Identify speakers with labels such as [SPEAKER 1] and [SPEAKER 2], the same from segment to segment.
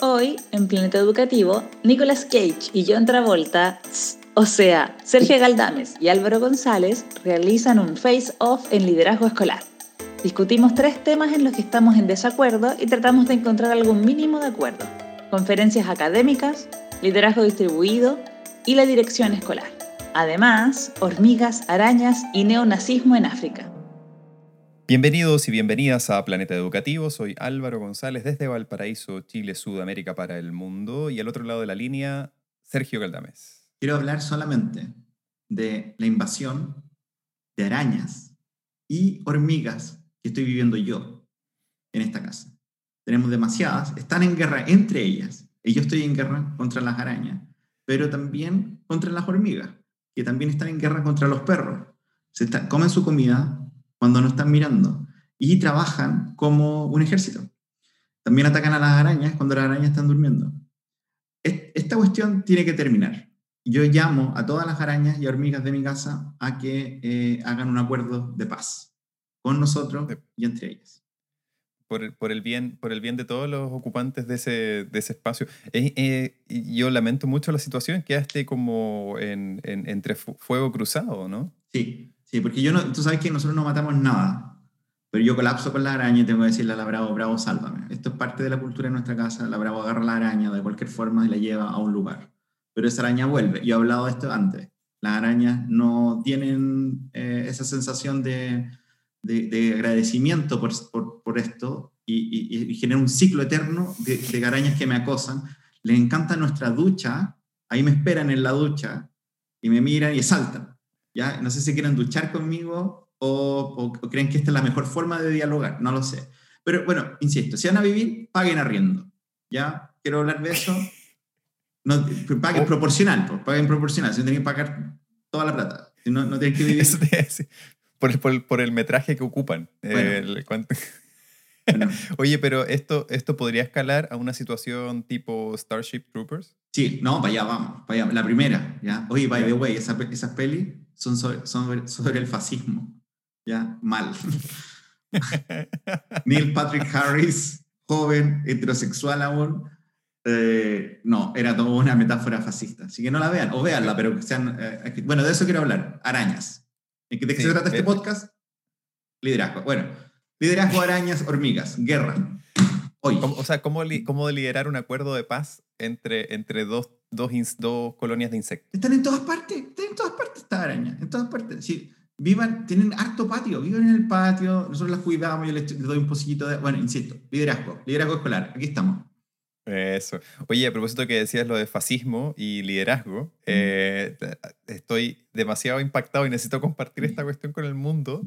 [SPEAKER 1] Hoy, en Planeta Educativo, Nicolas Cage y John Travolta, o sea, Sergio Galdames y Álvaro González, realizan un face-off en liderazgo escolar. Discutimos tres temas en los que estamos en desacuerdo y tratamos de encontrar algún mínimo de acuerdo. Conferencias académicas, liderazgo distribuido y la dirección escolar. Además, hormigas, arañas y neonazismo en África.
[SPEAKER 2] Bienvenidos y bienvenidas a Planeta Educativo. Soy Álvaro González desde Valparaíso, Chile, Sudamérica para el mundo. Y al otro lado de la línea, Sergio Galdames.
[SPEAKER 3] Quiero hablar solamente de la invasión de arañas y hormigas que estoy viviendo yo en esta casa. Tenemos demasiadas, están en guerra entre ellas. Y yo estoy en guerra contra las arañas, pero también contra las hormigas, que también están en guerra contra los perros. Se comen su comida, cuando no están mirando y trabajan como un ejército. También atacan a las arañas cuando las arañas están durmiendo. Esta cuestión tiene que terminar. Yo llamo a todas las arañas y hormigas de mi casa a que eh, hagan un acuerdo de paz con nosotros y entre ellas.
[SPEAKER 2] Por el, por el, bien, por el bien de todos los ocupantes de ese, de ese espacio. Eh, yo lamento mucho la situación que esté como en, entre fuego cruzado, ¿no?
[SPEAKER 3] Sí, Sí, porque yo no, tú sabes que nosotros no matamos nada, pero yo colapso con la araña y tengo que decirle a la Bravo, Bravo, sálvame. Esto es parte de la cultura de nuestra casa. La Bravo agarra la araña de cualquier forma y la lleva a un lugar. Pero esa araña vuelve. Yo he hablado de esto antes. Las arañas no tienen eh, esa sensación de, de, agradecimiento por, por, por esto y, y, genera un ciclo eterno de, de arañas que me acosan. Les encanta nuestra ducha. Ahí me esperan en la ducha y me miran y saltan ¿ya? No sé si quieren duchar conmigo o, creen que esta es la mejor forma de dialogar, no lo sé. Pero bueno, insisto, si van a vivir, paguen arriendo, ¿ya? Quiero hablar de eso. No, paguen oh. proporcional, pues, paguen proporcional, si no tienen que pagar toda la plata, si no, no tienen que vivir...
[SPEAKER 2] por, por, por, el metraje que ocupan. El, Oye, pero esto, esto podría escalar a una situación tipo Starship Troopers.
[SPEAKER 3] Sí, no, para allá vamos, para allá. La primera, ¿ya? Oye, by the way, esas esa pelis son sobre, sobre, el fascismo, ¿ya? Mal. Neil Patrick Harris, joven, heterosexual aún, eh, no, era toda una metáfora fascista. Así que no la vean, o véanla, pero que sean... Eh, bueno, de eso quiero hablar, arañas. ¿De qué se trata este podcast? Liderazgo. Bueno, liderazgo, arañas, hormigas, guerra.
[SPEAKER 2] Hoy. O sea, ¿cómo, ¿cómo liderar un acuerdo de paz entre, entre dos, dos, dos colonias de insectos?
[SPEAKER 3] Están en todas partes, están en todas partes estas arañas, en todas partes. Sí, vivan, tienen harto patio, viven en el patio, nosotros las cuidamos, yo les, doy un pocillito de... Bueno, insisto, liderazgo, liderazgo escolar, aquí estamos.
[SPEAKER 2] Eso. Oye, a propósito que decías lo de fascismo y liderazgo, eh, estoy demasiado impactado y necesito compartir esta cuestión con el mundo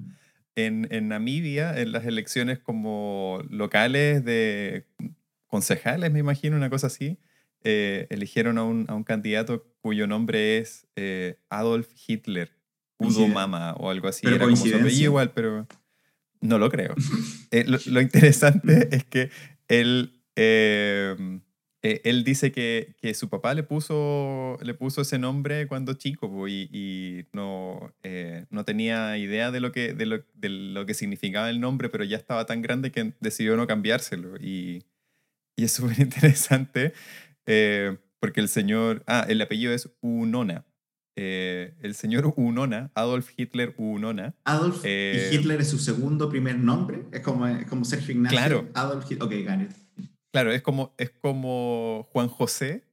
[SPEAKER 2] en, en, Namibia, en las elecciones como locales de concejales, me imagino, una cosa así, eh, eligieron a un, a un, candidato cuyo nombre es eh, Adolf Hitler, Udo Mama o algo así. Era como su igual, pero no lo creo. Eh, lo, lo, interesante es que él eh, él dice que, que, su papá le puso, le puso ese nombre cuando chico y, y, no, no tenía idea de lo, que, de, lo, de lo que significaba el nombre, pero ya estaba tan grande que decidió no cambiárselo. Y, y es súper interesante eh, porque el señor, ah, el apellido es Unona. el señor Unona, Adolf Hitler Unona.
[SPEAKER 3] Adolf y Hitler es su segundo primer nombre, es como, como Sergio Ignacio.
[SPEAKER 2] Claro.
[SPEAKER 3] Adolf Hitler, ok, got it.
[SPEAKER 2] Claro, es como, es como Juan José.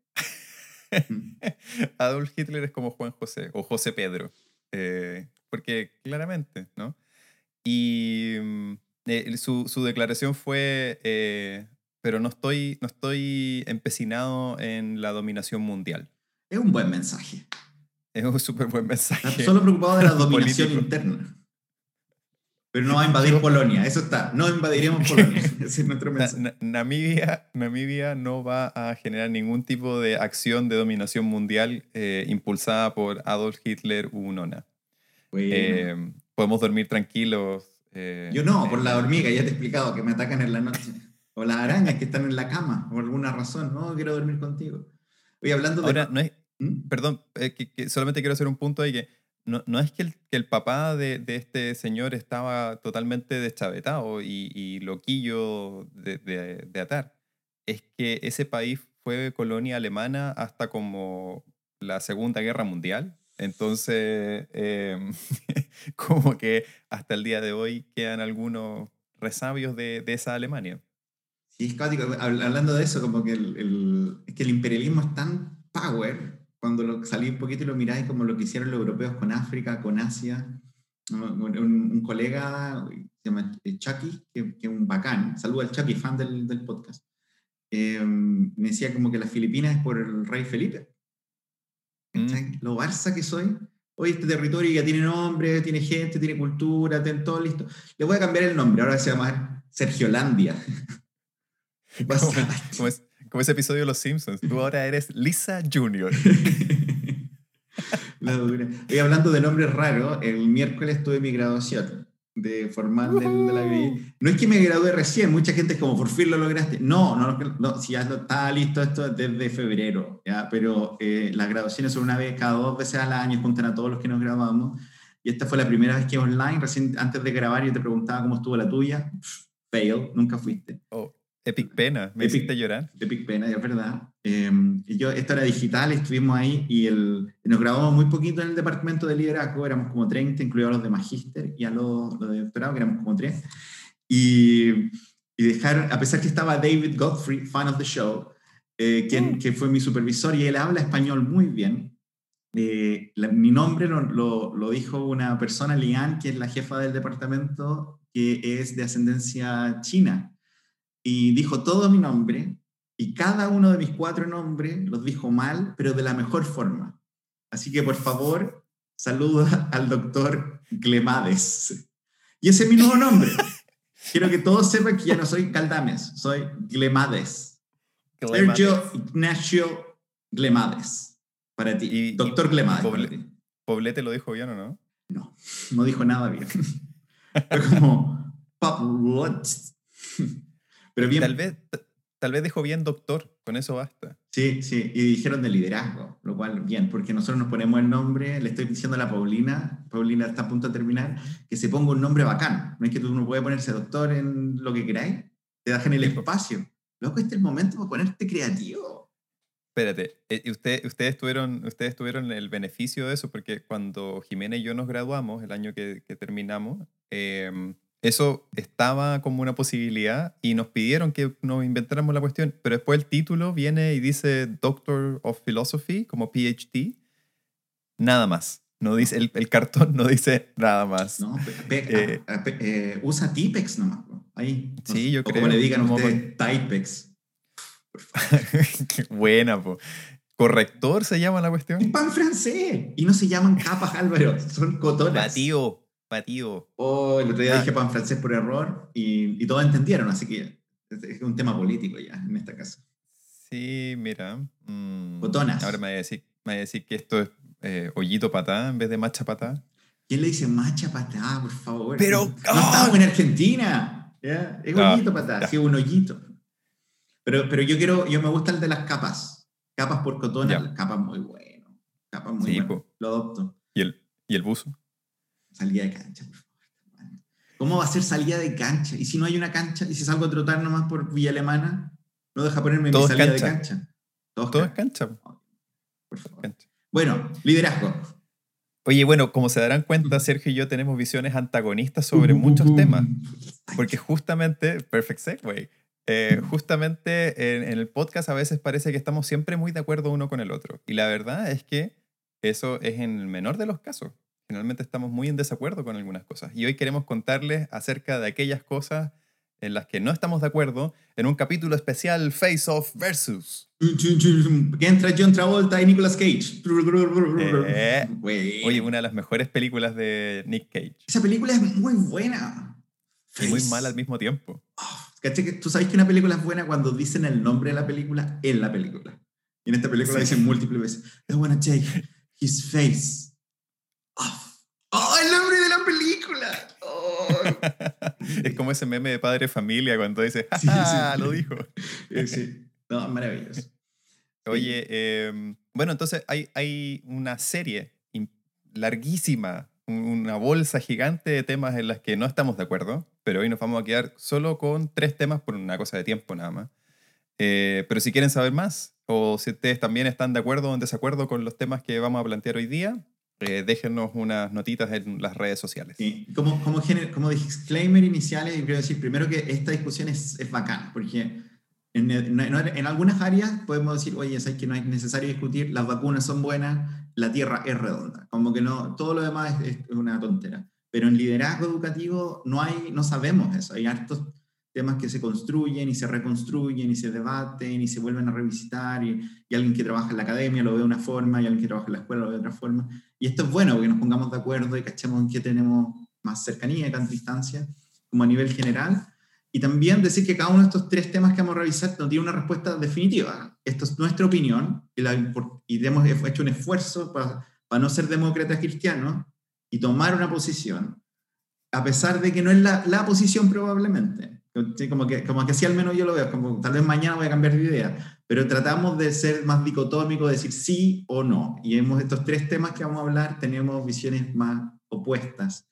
[SPEAKER 2] Mm. Adolf Hitler es como Juan José o José Pedro. Eh, porque claramente, ¿no? Y mm, eh, su, su, declaración fue, eh, pero no estoy, no estoy empecinado en la dominación mundial.
[SPEAKER 3] Es un buen mensaje.
[SPEAKER 2] Es un súper buen mensaje.
[SPEAKER 3] solo preocupado de la dominación interna. Pero no va a invadir Polonia, eso está. No invadiremos Polonia. Ese es nuestro mensaje.
[SPEAKER 2] Namibia, Namibia no va a generar ningún tipo de acción de dominación mundial eh, impulsada por Adolf Hitler u Unona. Eh, podemos dormir tranquilos.
[SPEAKER 3] Eh, Yo no, por la hormiga, ya te he explicado que me atacan en la noche. O las arañas que están en la cama, por alguna razón. No, quiero dormir contigo. Voy hablando de...
[SPEAKER 2] Ahora, no es, ¿Mm? Perdón, que, solamente quiero hacer un punto ahí que no, no es que el, que el papá de, de, este señor estaba totalmente deschavetado y, y loquillo de, de, atar. es que ese país fue colonia alemana hasta como la Segunda Guerra Mundial. Entonces, em, como que hasta el día de hoy quedan algunos resabios de, de esa Alemania.
[SPEAKER 3] Sí, es caótico. Hab- Hablando de eso, como que el, el- es que el imperialismo es tan power cuando lo, salí un poquito y lo miráis como lo que hicieron los europeos con África, con Asia. Un, un- colega se llama Chucky, que, que es un bacán, saluda al Chucky, fan del, del podcast. eh, me decía como que las Filipinas es por el rey Felipe. ¿Cachai? Lo Barça que soy. Hoy este territorio ya tiene nombre, tiene gente, tiene cultura, tiene todo listo. Le voy a cambiar el nombre, ahora se llama Sergiolandia.
[SPEAKER 2] Como, como es- como ese episodio de Los Simpsons. Tú ahora eres Lisa Junior.
[SPEAKER 3] La dura. Y hablando de nombres raros, el miércoles tuve mi graduación de formal de la BI. No es que me gradué recién, mucha gente es como, por fin lo lograste. No, no, no, no, si ya estaba listo esto desde febrero, ¿ya? pero eh, las graduaciones son una vez, cada dos veces al año, juntan a todos los que nos graduamos. Y esta fue la primera vez que online, recién antes de grabar, yo te preguntaba cómo estuvo la tuya. Pff, Fail, nunca fuiste.
[SPEAKER 2] Oh, epic pena. Me
[SPEAKER 3] Epic.
[SPEAKER 2] hiciste llorar.
[SPEAKER 3] de Big Pena, es verdad. Eh, yo, esto era digital, estuvimos ahí y el, nos grabamos muy poquito en el departamento de liderazgo, éramos como 30, incluidos los de magíster y a los, los de doctorado, que éramos como 3. Y, y dejar, a pesar que estaba David Godfrey, fan of the show, eh, quien, que fue mi supervisor y él habla español muy bien. eh, la- mi nombre lo, lo, lo dijo una persona, Lian, que es la jefa del departamento, que es de ascendencia china y dijo todo mi nombre y cada uno de mis cuatro nombres los dijo mal, pero de la mejor forma. Así que por favor, saluda al doctor Glemades. Y ese es mi nuevo nombre. Quiero que todos sepan que ya no soy Caldames, soy Glemades. Sergio Ignacio Glemades. Para ti.
[SPEAKER 2] Y- y
[SPEAKER 3] doctor Glemades.
[SPEAKER 2] Poble-
[SPEAKER 3] ti.
[SPEAKER 2] ¿Poblete lo dijo bien o no?
[SPEAKER 3] No, no dijo nada bien. Fue como... Pero bien,
[SPEAKER 2] Tal vez, t- tal vez dijo bien doctor. Con eso basta.
[SPEAKER 3] Sí, sí, y dijeron de liderazgo, lo cual bien, porque nosotros nos ponemos el nombre, le estoy diciendo a la Paulina, Paulina está a punto de terminar, que se ponga un nombre bacán. No es que tú no puedes ponerse doctor en lo que queráis, te dejan el espacio. Loco, este es el momento para ponerte creativo.
[SPEAKER 2] Espérate, eh, usted, ustedes, tuvieron, ustedes tuvieron el beneficio de eso porque cuando Jimena y yo nos graduamos, el año que, que terminamos, em, eso estaba como una posibilidad y nos pidieron que nos inventáramos la cuestión, pero después el título viene y dice Doctor of Philosophy, como PhD, nada más. No dice, el, el cartón no dice nada más.
[SPEAKER 3] No, Pe-
[SPEAKER 2] Eh.
[SPEAKER 3] ah, Pe- eh, usa Tipex nomás. Ahí.
[SPEAKER 2] Sí,
[SPEAKER 3] sé,
[SPEAKER 2] yo
[SPEAKER 3] o
[SPEAKER 2] creo,
[SPEAKER 3] Como le digan
[SPEAKER 2] como
[SPEAKER 3] ustedes, Typex.
[SPEAKER 2] Qué buena, po. Corrector se llama la
[SPEAKER 3] Es
[SPEAKER 2] cuestión.
[SPEAKER 3] pan francés. Y no se llaman capas, Álvaro. Son cotonas.
[SPEAKER 2] Patío, patío.
[SPEAKER 3] Oh, el otro día
[SPEAKER 2] Ah.
[SPEAKER 3] dije pan francés por error y, y todos entendieron, así que es, un tema político ya en esta casa.
[SPEAKER 2] Sí, mira. mm,
[SPEAKER 3] Botonas.
[SPEAKER 2] Ahora me va a decir, me va a decir que esto es eh, hoyito patá en vez de macha patá.
[SPEAKER 3] ¿Quién le dice macha patá, por favor?
[SPEAKER 2] Pero-
[SPEAKER 3] no,
[SPEAKER 2] ¡Ah!
[SPEAKER 3] no estamos en Argentina. ¿ya? Es
[SPEAKER 2] Ah,
[SPEAKER 3] hoyito patá,
[SPEAKER 2] ya.
[SPEAKER 3] sí, un hoyito. Pero, pero yo quiero, yo me gusta el de las capas. Capas por cotona, capas muy bueno. Capas muy
[SPEAKER 2] Sí,
[SPEAKER 3] bueno. Lo adopto.
[SPEAKER 2] ¿Y el, y el buzo?
[SPEAKER 3] Salida de cancha, por favor. ¿Cómo va a ser salida de cancha? ¿Y si no hay una cancha? ¿Y si salgo a trotar nomás por Villa Alemana? ¿No deja ponerme
[SPEAKER 2] Todo
[SPEAKER 3] mi salida de
[SPEAKER 2] cancha.
[SPEAKER 3] Todo,
[SPEAKER 2] Todo es
[SPEAKER 3] cancha,
[SPEAKER 2] cancha. po,
[SPEAKER 3] por favor.
[SPEAKER 2] cancha.
[SPEAKER 3] Bueno, liderazgo.
[SPEAKER 2] Oye, bueno, como se darán cuenta, Sergio y yo tenemos visiones antagonistas sobre muchos temas. Porque justamente, perfect segue, eh, justamente en, en el podcast a veces parece que estamos siempre muy de acuerdo uno con el otro. Y la verdad es que eso es en el menor de los casos. Generalmente estamos muy en desacuerdo con algunas cosas. Y hoy queremos contarles acerca de aquellas cosas en las que no estamos de acuerdo en un capítulo especial Face Off Versus.
[SPEAKER 3] Entra John Travolta y Nicolas Cage.
[SPEAKER 2] Eh. Oye, una de las mejores películas de Nick Cage.
[SPEAKER 3] Esa película es muy buena.
[SPEAKER 2] Y muy mala al mismo tiempo.
[SPEAKER 3] ¿Cachai que Tú sabes que una película es buena cuando dicen el nombre de la película en la película. Y en esta película
[SPEAKER 2] Sí.
[SPEAKER 3] dicen múltiples veces. I wanna take his face off. ¡Oh, el nombre de la Oh.
[SPEAKER 2] Es como ese meme de padre familia cuando dice,
[SPEAKER 3] Sí,
[SPEAKER 2] ¡Ja,
[SPEAKER 3] sí.
[SPEAKER 2] ja! Lo dijo.
[SPEAKER 3] Eh, sí. No, maravilloso.
[SPEAKER 2] Oye, eh, bueno, entonces hay, hay una serie im- larguísima, un- una bolsa gigante de temas en las que no estamos de acuerdo, pero hoy nos vamos a quedar solo con tres temas por una cosa de tiempo nada más. Eh, pero si quieren saber más, o si ustedes también están de acuerdo o en desacuerdo con los temas que vamos a plantear hoy día, eh, déjenos unas notitas en las redes sociales.
[SPEAKER 3] Sí. Como, como, como disclaimer iniciales, quiero decir primero que esta discusión es, es bacana, porque en, en, en, algunas áreas podemos decir, oye, es que no es necesario discutir, las vacunas son buenas, la Tierra es redonda, como que no, todo lo demás es, es una tontera. Pero en liderazgo educativo no, hay, no sabemos eso, hay hartos temas que se construyen y se reconstruyen y se debaten y se vuelven a revisitar y, y, alguien que trabaja en la academia lo ve de una forma y alguien que trabaja en la escuela lo ve de otra forma. Y esto es bueno porque nos pongamos de acuerdo y cachemos en qué tenemos más cercanía y tanta distancia como a nivel general. Y también decir que cada uno de estos tres temas que vamos a revisar no tiene una respuesta definitiva. Esto es nuestra opinión y, la, y hemos hecho un esfuerzo para, para no ser demócratas cristianos y tomar una posición, a pesar de que no es la, la posición probablemente. Como que, como que así al menos yo lo veo, como tal vez mañana voy a cambiar de idea, pero tratamos de ser más dicotómicos, decir sí o no. Y hemos estos tres temas que vamos a hablar, tenemos visiones más opuestas,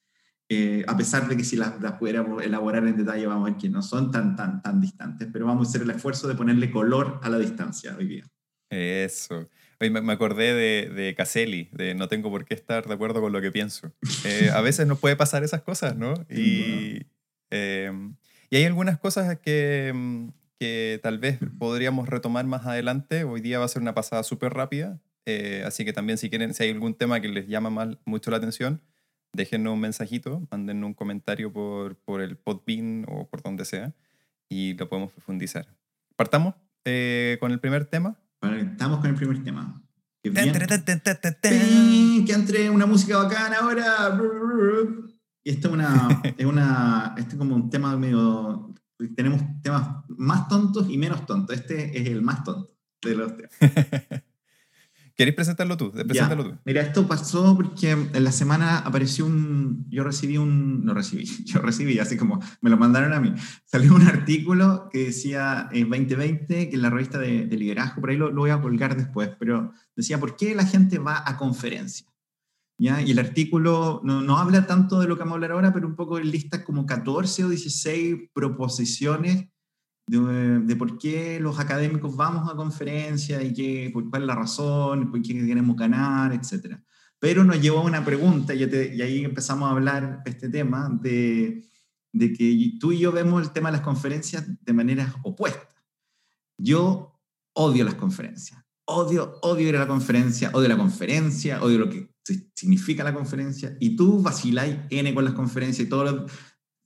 [SPEAKER 3] eh, a pesar de que si las, las, pudiéramos elaborar en detalle, vamos a ver que no son tan, tan, tan distantes, pero vamos a hacer el esfuerzo de ponerle color a la distancia hoy día.
[SPEAKER 2] Eso. Hoy me acordé de, de Caselli, de no tengo por qué estar de acuerdo con lo que pienso. Eh, a veces nos puede pasar esas cosas, ¿no? Y, eh, y hay algunas cosas que, mm, que tal vez podríamos retomar más adelante. Hoy día va a ser una pasada súper rápida, eh, así que también si quieren, si hay algún tema que les llama mal, mucho la atención, déjenos un mensajito, manden un comentario por, por el Podbean o por donde sea y lo podemos profundizar. Partamos eh, con el primer tema.
[SPEAKER 3] Estamos con el primer tema. Que entre una música bacana ahora. Y esto es una, es una, este es como un tema medio, tenemos temas más tontos y menos tontos. Este es el más tonto de los temas.
[SPEAKER 2] ¿Queréis presentarlo tú? Preséntalo tú.
[SPEAKER 3] Mira, esto pasó porque en la semana apareció un, yo recibí un, no recibí, yo recibí, así como me lo mandaron a mí. Salió un artículo que decía en 2020, que en la revista de, de liderazgo, por ahí lo, lo, voy a colgar después, pero decía, ¿por qué la gente va a conferencias? ¿Ya? Y el artículo no, no, habla tanto de lo que vamos a hablar ahora, pero un poco lista como 14 o 16 proposiciones de, de, por qué los académicos vamos a conferencias y qué, por cuál es la razón, por qué queremos ganar, etc. Pero nos llevó a una pregunta y, te, y ahí empezamos a hablar este tema de, de que tú y yo vemos el tema de las conferencias de manera opuesta. Yo odio las conferencias. Odio, odio ir a la conferencia, odio la conferencia, odio lo que significa la conferencia, y tú vaciláis N con las conferencias y todo lo,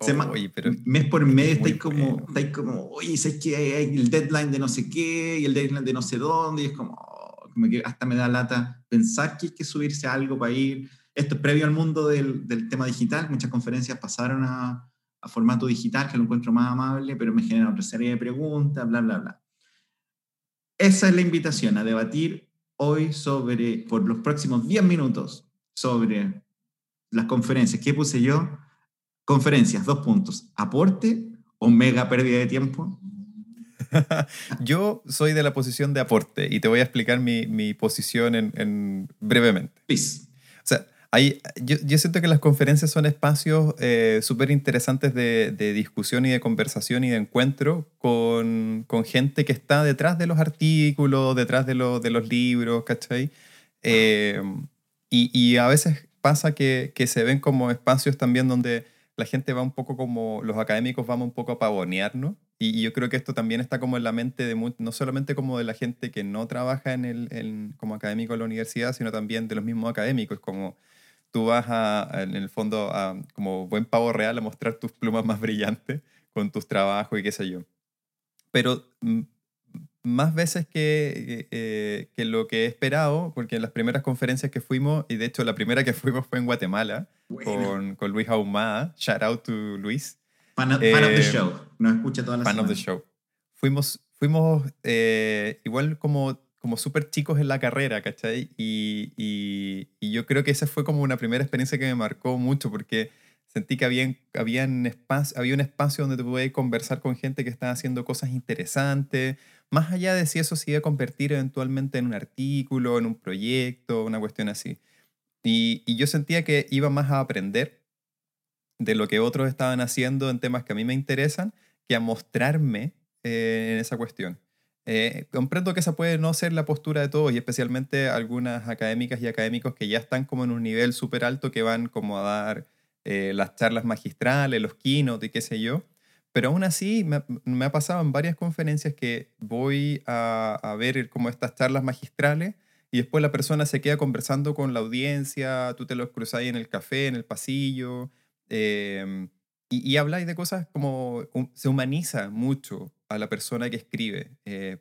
[SPEAKER 2] oh, oye, pero
[SPEAKER 3] mes por mes estáis como, estáis como, oye, ¿sabes que hay el deadline de no sé qué y el deadline de no sé dónde? Y es como, oh, como que hasta me da lata pensar que hay que subirse a algo para ir. Esto es previo al mundo del, del tema digital. Muchas conferencias pasaron a, a, formato digital, que lo encuentro más amable, pero me genera otra serie de preguntas, bla, bla, bla. Esa es la invitación, a debatir hoy sobre, por los próximos 10 minutos, sobre las conferencias. ¿Qué puse yo? Conferencias, dos puntos. ¿Aporte o mega pérdida de tiempo?
[SPEAKER 2] yo soy de la posición de aporte y te voy a explicar mi, mi posición en, en brevemente.
[SPEAKER 3] Please.
[SPEAKER 2] Hay, yo, yo, siento que las conferencias son espacios eh, súper interesantes de, de, discusión y de conversación y de encuentro con, con, gente que está detrás de los artículos, detrás de, lo, de los libros, ¿cachai? Eh, y, y, a veces pasa que, que, se ven como espacios también donde la gente va un poco como, los académicos vamos un poco a pavonearnos. Y, y yo creo que esto también está como en la mente de, no solamente como de la gente que no trabaja en el, en, como académico en la universidad, sino también de los mismos académicos, como tú vas a, en el fondo a, como buen pavo real a mostrar tus plumas más brillantes con tus trabajos y qué sé yo. Pero más veces que, eh, que lo que he esperado, porque en las primeras conferencias que fuimos, y de hecho la primera que fuimos fue en Guatemala, bueno. con, con, Luis Ahumada, shout out to Luis.
[SPEAKER 3] Fan of, eh, fan of the show, nos escucha todas las
[SPEAKER 2] Fan semana. of the show. Fuimos, fuimos eh, igual como como súper chicos en la carrera, ¿cachai? Y, y, y, yo creo que esa fue como una primera experiencia que me marcó mucho porque sentí que había, había, un, espacio, había un espacio donde te podías conversar con gente que estaba haciendo cosas interesantes, más allá de si eso se iba a convertir eventualmente en un artículo, en un proyecto, una cuestión así. Y, y yo sentía que iba más a aprender de lo que otros estaban haciendo en temas que a mí me interesan que a mostrarme eh, en esa cuestión. Eh, comprendo que esa puede no ser la postura de todos y especialmente algunas académicas y académicos que ya están como en un nivel súper alto que van como a dar eh, las charlas magistrales, los keynote y qué sé yo. Pero aún así me, me ha pasado en varias conferencias que voy a, a, ver como estas charlas magistrales y después la persona se queda conversando con la audiencia, tú te los cruzas ahí en el café, en el pasillo, eh, y, y, habláis de cosas como se humaniza mucho a la persona que escribe. Eh,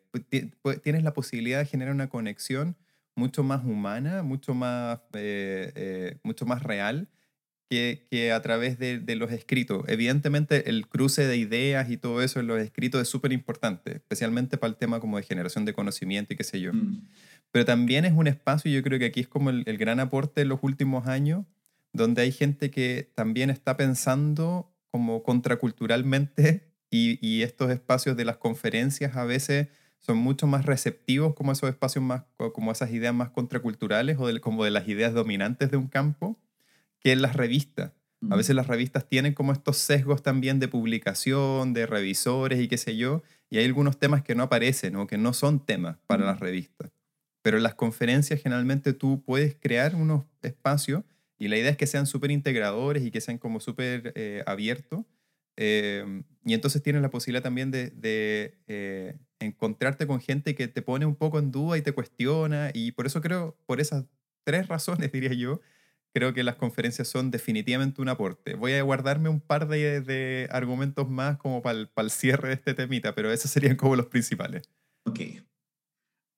[SPEAKER 2] tienes la posibilidad de generar una conexión mucho más humana, mucho más, eh, eh, mucho más real que, que a través de, de, los escritos. Evidentemente el cruce de ideas y todo eso en los escritos es súper importante, especialmente para el tema como de generación de conocimiento y qué sé yo. Mm. Pero también es un espacio, y yo creo que aquí es como el, el gran aporte en los últimos años, donde hay gente que también está pensando como contraculturalmente y, y, estos espacios de las conferencias a veces son mucho más receptivos como esos espacios más, como esas ideas más contraculturales o de, como de las ideas dominantes de un campo que en las revistas. A veces las revistas tienen como estos sesgos también de publicación, de revisores y qué sé yo, y hay algunos temas que no aparecen o que no son temas para las revistas. Pero en las conferencias generalmente tú puedes crear unos espacios y la idea es que sean súper integradores y que sean como súper eh, abiertos. Eh, y entonces tienes la posibilidad también de, de eh, encontrarte con gente que te pone un poco en duda y te cuestiona. Y por eso creo, por esas tres razones, diría yo, creo que las conferencias son definitivamente un aporte. Voy a guardarme un par de, de argumentos más como para el, el, cierre de este temita, pero esos serían como los principales.
[SPEAKER 3] Ok.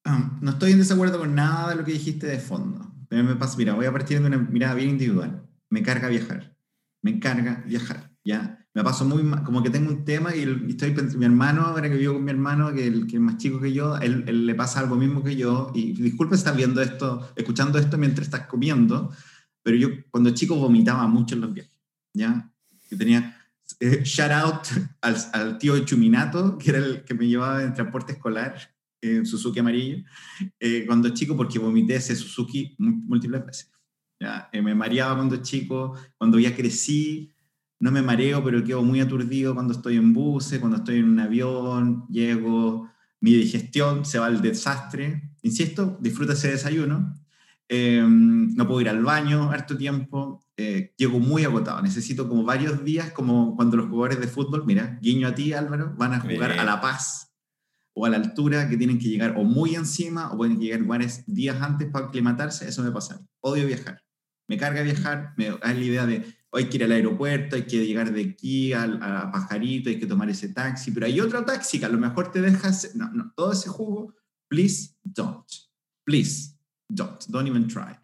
[SPEAKER 3] Um, no estoy en desacuerdo con nada de lo que dijiste de fondo. Me pasa, mira, voy a partir de una mirada bien individual. Me carga viajar. Me carga viajar, ¿ya? Me paso muy como que tengo un tema y estoy mi hermano, ahora que vivo con mi hermano, que, el, que es más chico que yo, él, él, le pasa algo mismo que yo. Y disculpe estar viendo esto, escuchando esto mientras estás comiendo, pero yo cuando chico vomitaba mucho en los viajes, ¿ya? Yo tenía eh, shout out al, al, tío Chuminato, que era el que me llevaba en transporte escolar, eh, Suzuki amarillo, eh, cuando chico, porque vomité ese Suzuki múltiples veces. ¿ya? Eh, me mareaba cuando chico, cuando ya crecí, no me mareo, pero quedo muy aturdido cuando estoy en buses, cuando estoy en un avión, llego, mi digestión se va al desastre. Insisto, disfruta ese desayuno. no puedo ir al baño harto tiempo, llego muy agotado, necesito como varios días, como cuando los jugadores de fútbol, mira, guiño a ti Álvaro, van a jugar Bien. a La Paz o a la altura que tienen que llegar o muy encima o pueden llegar lugares días antes para aclimatarse, eso me pasa. Odio viajar. Me carga viajar, me da la idea de hay que ir al aeropuerto, hay que llegar de aquí a, Pajarito, hay que tomar ese taxi, pero hay otro taxi que a lo mejor te dejas, no, no, todo ese jugo, please don't, please don't, don't even try.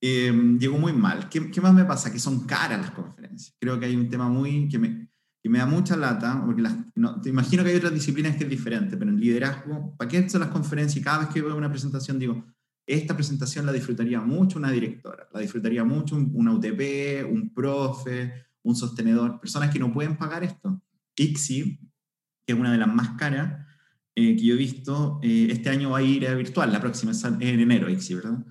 [SPEAKER 3] Eh, llegó muy mal. ¿Qué, ¿Qué, más me pasa? Que son caras las conferencias. Creo que hay un tema muy que me, y me da mucha lata, porque las, no, te imagino que hay otras disciplinas que es diferente, pero en liderazgo, ¿para qué son las conferencias? Y cada vez que veo una presentación digo, esta presentación la disfrutaría mucho una directora, la disfrutaría mucho un, una UTP, un profe, un sostenedor, personas que no pueden pagar esto. ICSI, que es una de las más caras eh, que yo he visto, eh, este año va a ir a virtual, la próxima es en enero, ICSI, ¿verdad?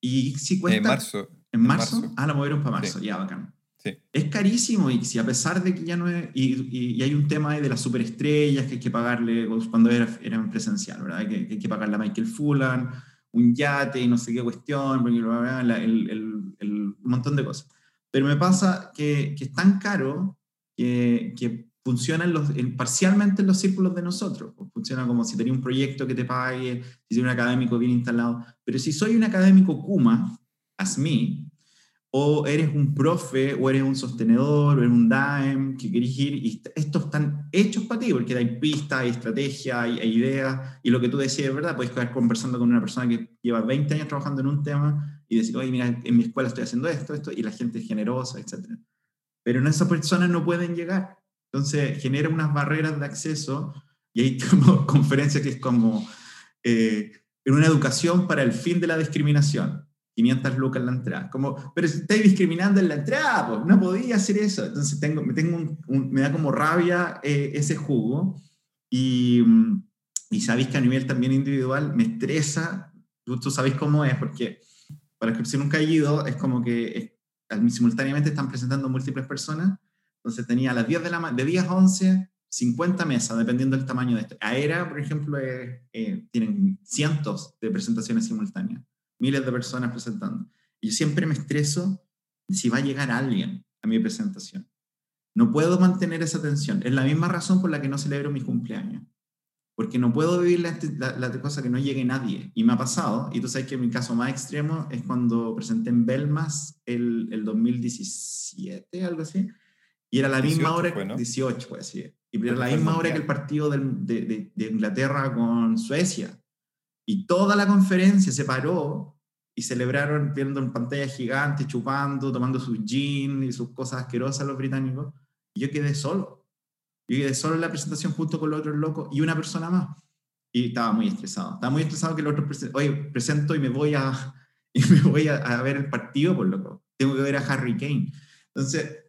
[SPEAKER 3] Y ICSI cuesta...
[SPEAKER 2] En marzo.
[SPEAKER 3] ¿En marzo? En marzo. Ah, la movieron para marzo, sí. ya, bacán. Es carísimo y a pesar de que ya no es... Y, y, hay un tema de las superestrellas que hay que pagarle cuando era, era presencial, ¿verdad? Que, hay que pagarle a Michael Fullan, un yate y no sé qué cuestión, el, el, el, un montón de cosas. Pero me pasa que, que es tan caro que, que funciona en los, en, parcialmente en los círculos de nosotros. Pues funciona como si tenía un proyecto que te pague, si soy un académico bien instalado. Pero si soy un académico Kuma, as me, o eres un profe, o eres un sostenedor, o eres un DAEM, que querés ir, y estos están hechos para ti, porque hay pistas, hay estrategias, hay, hay, ideas, y lo que tú decías es verdad, puedes estar conversando con una persona que lleva 20 años trabajando en un tema, y decir, oye, mira, en mi escuela estoy haciendo esto, esto, y la gente es generosa, etc. Pero esas personas no pueden llegar. Entonces genera unas barreras de acceso, y hay como conferencias que es como eh, una educación para el fin de la discriminación 500 lucas en la entrada. Como, pero si estáis discriminando en la entrada, pues no podía hacer eso. Entonces tengo, me, tengo un, un, me da como rabia eh, ese jugo. Y, y sabéis que a nivel también individual me estresa. Tú, tú sabéis cómo es, porque para que si nunca he ido, es como que es, simultáneamente están presentando múltiples personas. Entonces tenía a las 10 de la de 10 a 11 50 mesas, dependiendo del tamaño de esto. AERA, por ejemplo, eh, tienen cientos de presentaciones simultáneas, miles de personas presentando. Y yo siempre me estreso de si va a llegar alguien a mi presentación. No puedo mantener esa tensión. Es la misma razón por la que no celebro mi cumpleaños. Porque no puedo vivir la, la, cosa que no llegue nadie. Y me ha pasado, y tú sabes que mi caso más extremo es cuando presenté en Belmas el, el 2017, algo así. Y era la misma hora, fue, 18, pues sí. Y era la misma hora que el partido de, de, de, Inglaterra con Suecia. Y toda la conferencia se paró y celebraron viendo en pantalla gigante, chupando, tomando sus jeans y sus cosas asquerosas los británicos. Y yo quedé solo. Yo quedé solo en la presentación junto con los otros locos y una persona más. Y estaba muy estresado. Estaba muy estresado que el otro oye, presento y me voy a, y me voy a, ver el partido, por loco. Tengo que ver a Harry Kane. Entonces,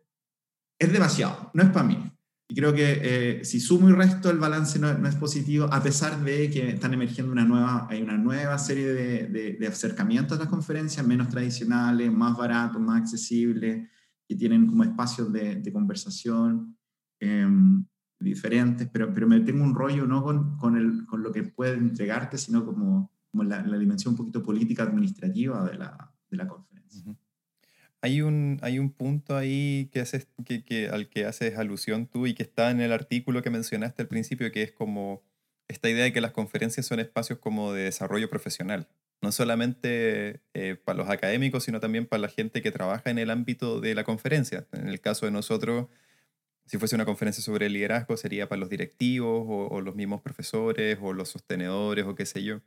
[SPEAKER 3] es demasiado, no es para mí. Y creo que eh, si sumo y resto, el balance no, no, es positivo, a pesar de que están emergiendo una nueva, hay una nueva serie de, de, acercamientos a las conferencias, menos tradicionales, más baratos, más accesibles, que tienen como espacios de, de conversación em, diferentes, pero, pero me tengo un rollo no con, con, el, con lo que puede entregarte, sino como, como la, la, dimensión un poquito política administrativa de la, de la conferencia.
[SPEAKER 2] Hay un, hay un punto ahí que haces, que, que, al que haces alusión tú y que está en el artículo que mencionaste al principio, que es como esta idea de que las conferencias son espacios como de desarrollo profesional, no solamente eh, para los académicos, sino también para la gente que trabaja en el ámbito de la conferencia. En el caso de nosotros, si fuese una conferencia sobre liderazgo, sería para los directivos o, o los mismos profesores o los sostenedores o qué sé yo.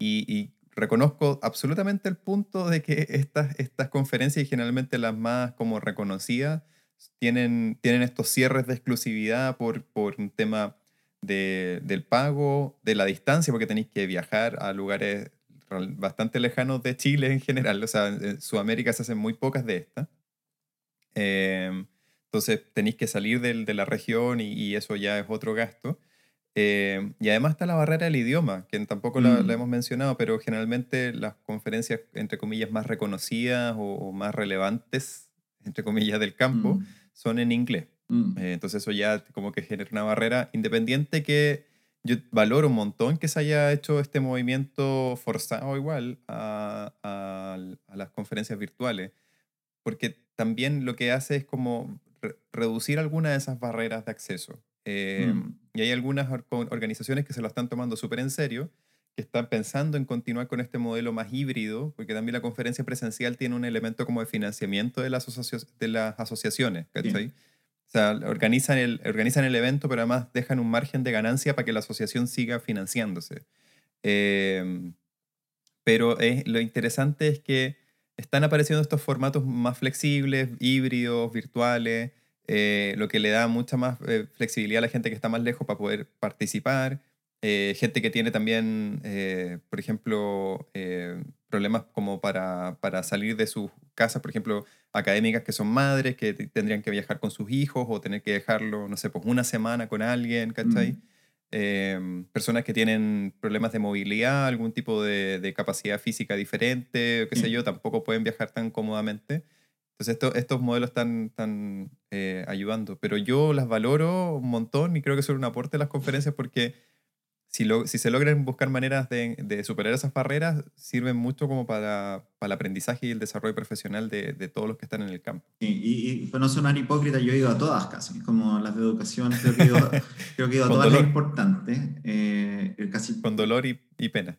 [SPEAKER 2] Y, y reconozco absolutamente el punto de que estas, estas conferencias, y generalmente las más como reconocidas, tienen, tienen estos cierres de exclusividad por, por un tema de, del pago, de la distancia, porque tenéis que viajar a lugares bastante lejanos de Chile en general. O sea, en Sudamérica se hacen muy pocas de estas. Eh, entonces tenéis que salir del, de la región y, y, eso ya es otro gasto. Eh, y además está la barrera del idioma, que tampoco la, mm. hemos mencionado, pero generalmente las conferencias, entre comillas, más reconocidas o, más relevantes, entre comillas, del campo, mm. son en inglés. Mm. Eh, entonces eso ya como que genera una barrera independiente que yo valoro un montón que se haya hecho este movimiento forzado igual a, a, las conferencias virtuales, porque también lo que hace es como reducir algunas de esas barreras de acceso. Eh, y hay algunas organizaciones que se lo están tomando súper en serio, que están pensando en continuar con este modelo más híbrido, porque también la conferencia presencial tiene un elemento como de financiamiento de las, de las asociaciones, ¿cachai? O sea, organizan el, organizan el evento, pero además dejan un margen de ganancia para que la asociación siga financiándose. Em, pero lo interesante es que están apareciendo estos formatos más flexibles, híbridos, virtuales, eh, lo que le da mucha más eh, flexibilidad a la gente que está más lejos para poder participar. Eh, gente que tiene también, por ejemplo, problemas como para, para, salir de sus casas, por ejemplo, académicas que son madres, que tendrían que viajar con sus hijos o tener que dejarlo, no sé, pues una semana con alguien, ¿cachai? Mm. personas que tienen problemas de movilidad, algún tipo de, de capacidad física diferente, qué sé yo, tampoco pueden viajar tan cómodamente. Entonces estos modelos están, están eh, ayudando, pero yo las valoro un montón y creo que son un aporte a las conferencias porque si, lo, si se logran buscar maneras de, de, superar esas barreras, sirven mucho como para, para, el aprendizaje y el desarrollo profesional de, de, todos los que están en el campo.
[SPEAKER 3] y, y, para no sonar hipócrita, yo he ido a todas casi, como las de educación, creo que he ido, creo que he ido a todas las importantes. Eh, casi...
[SPEAKER 2] Con dolor y, y pena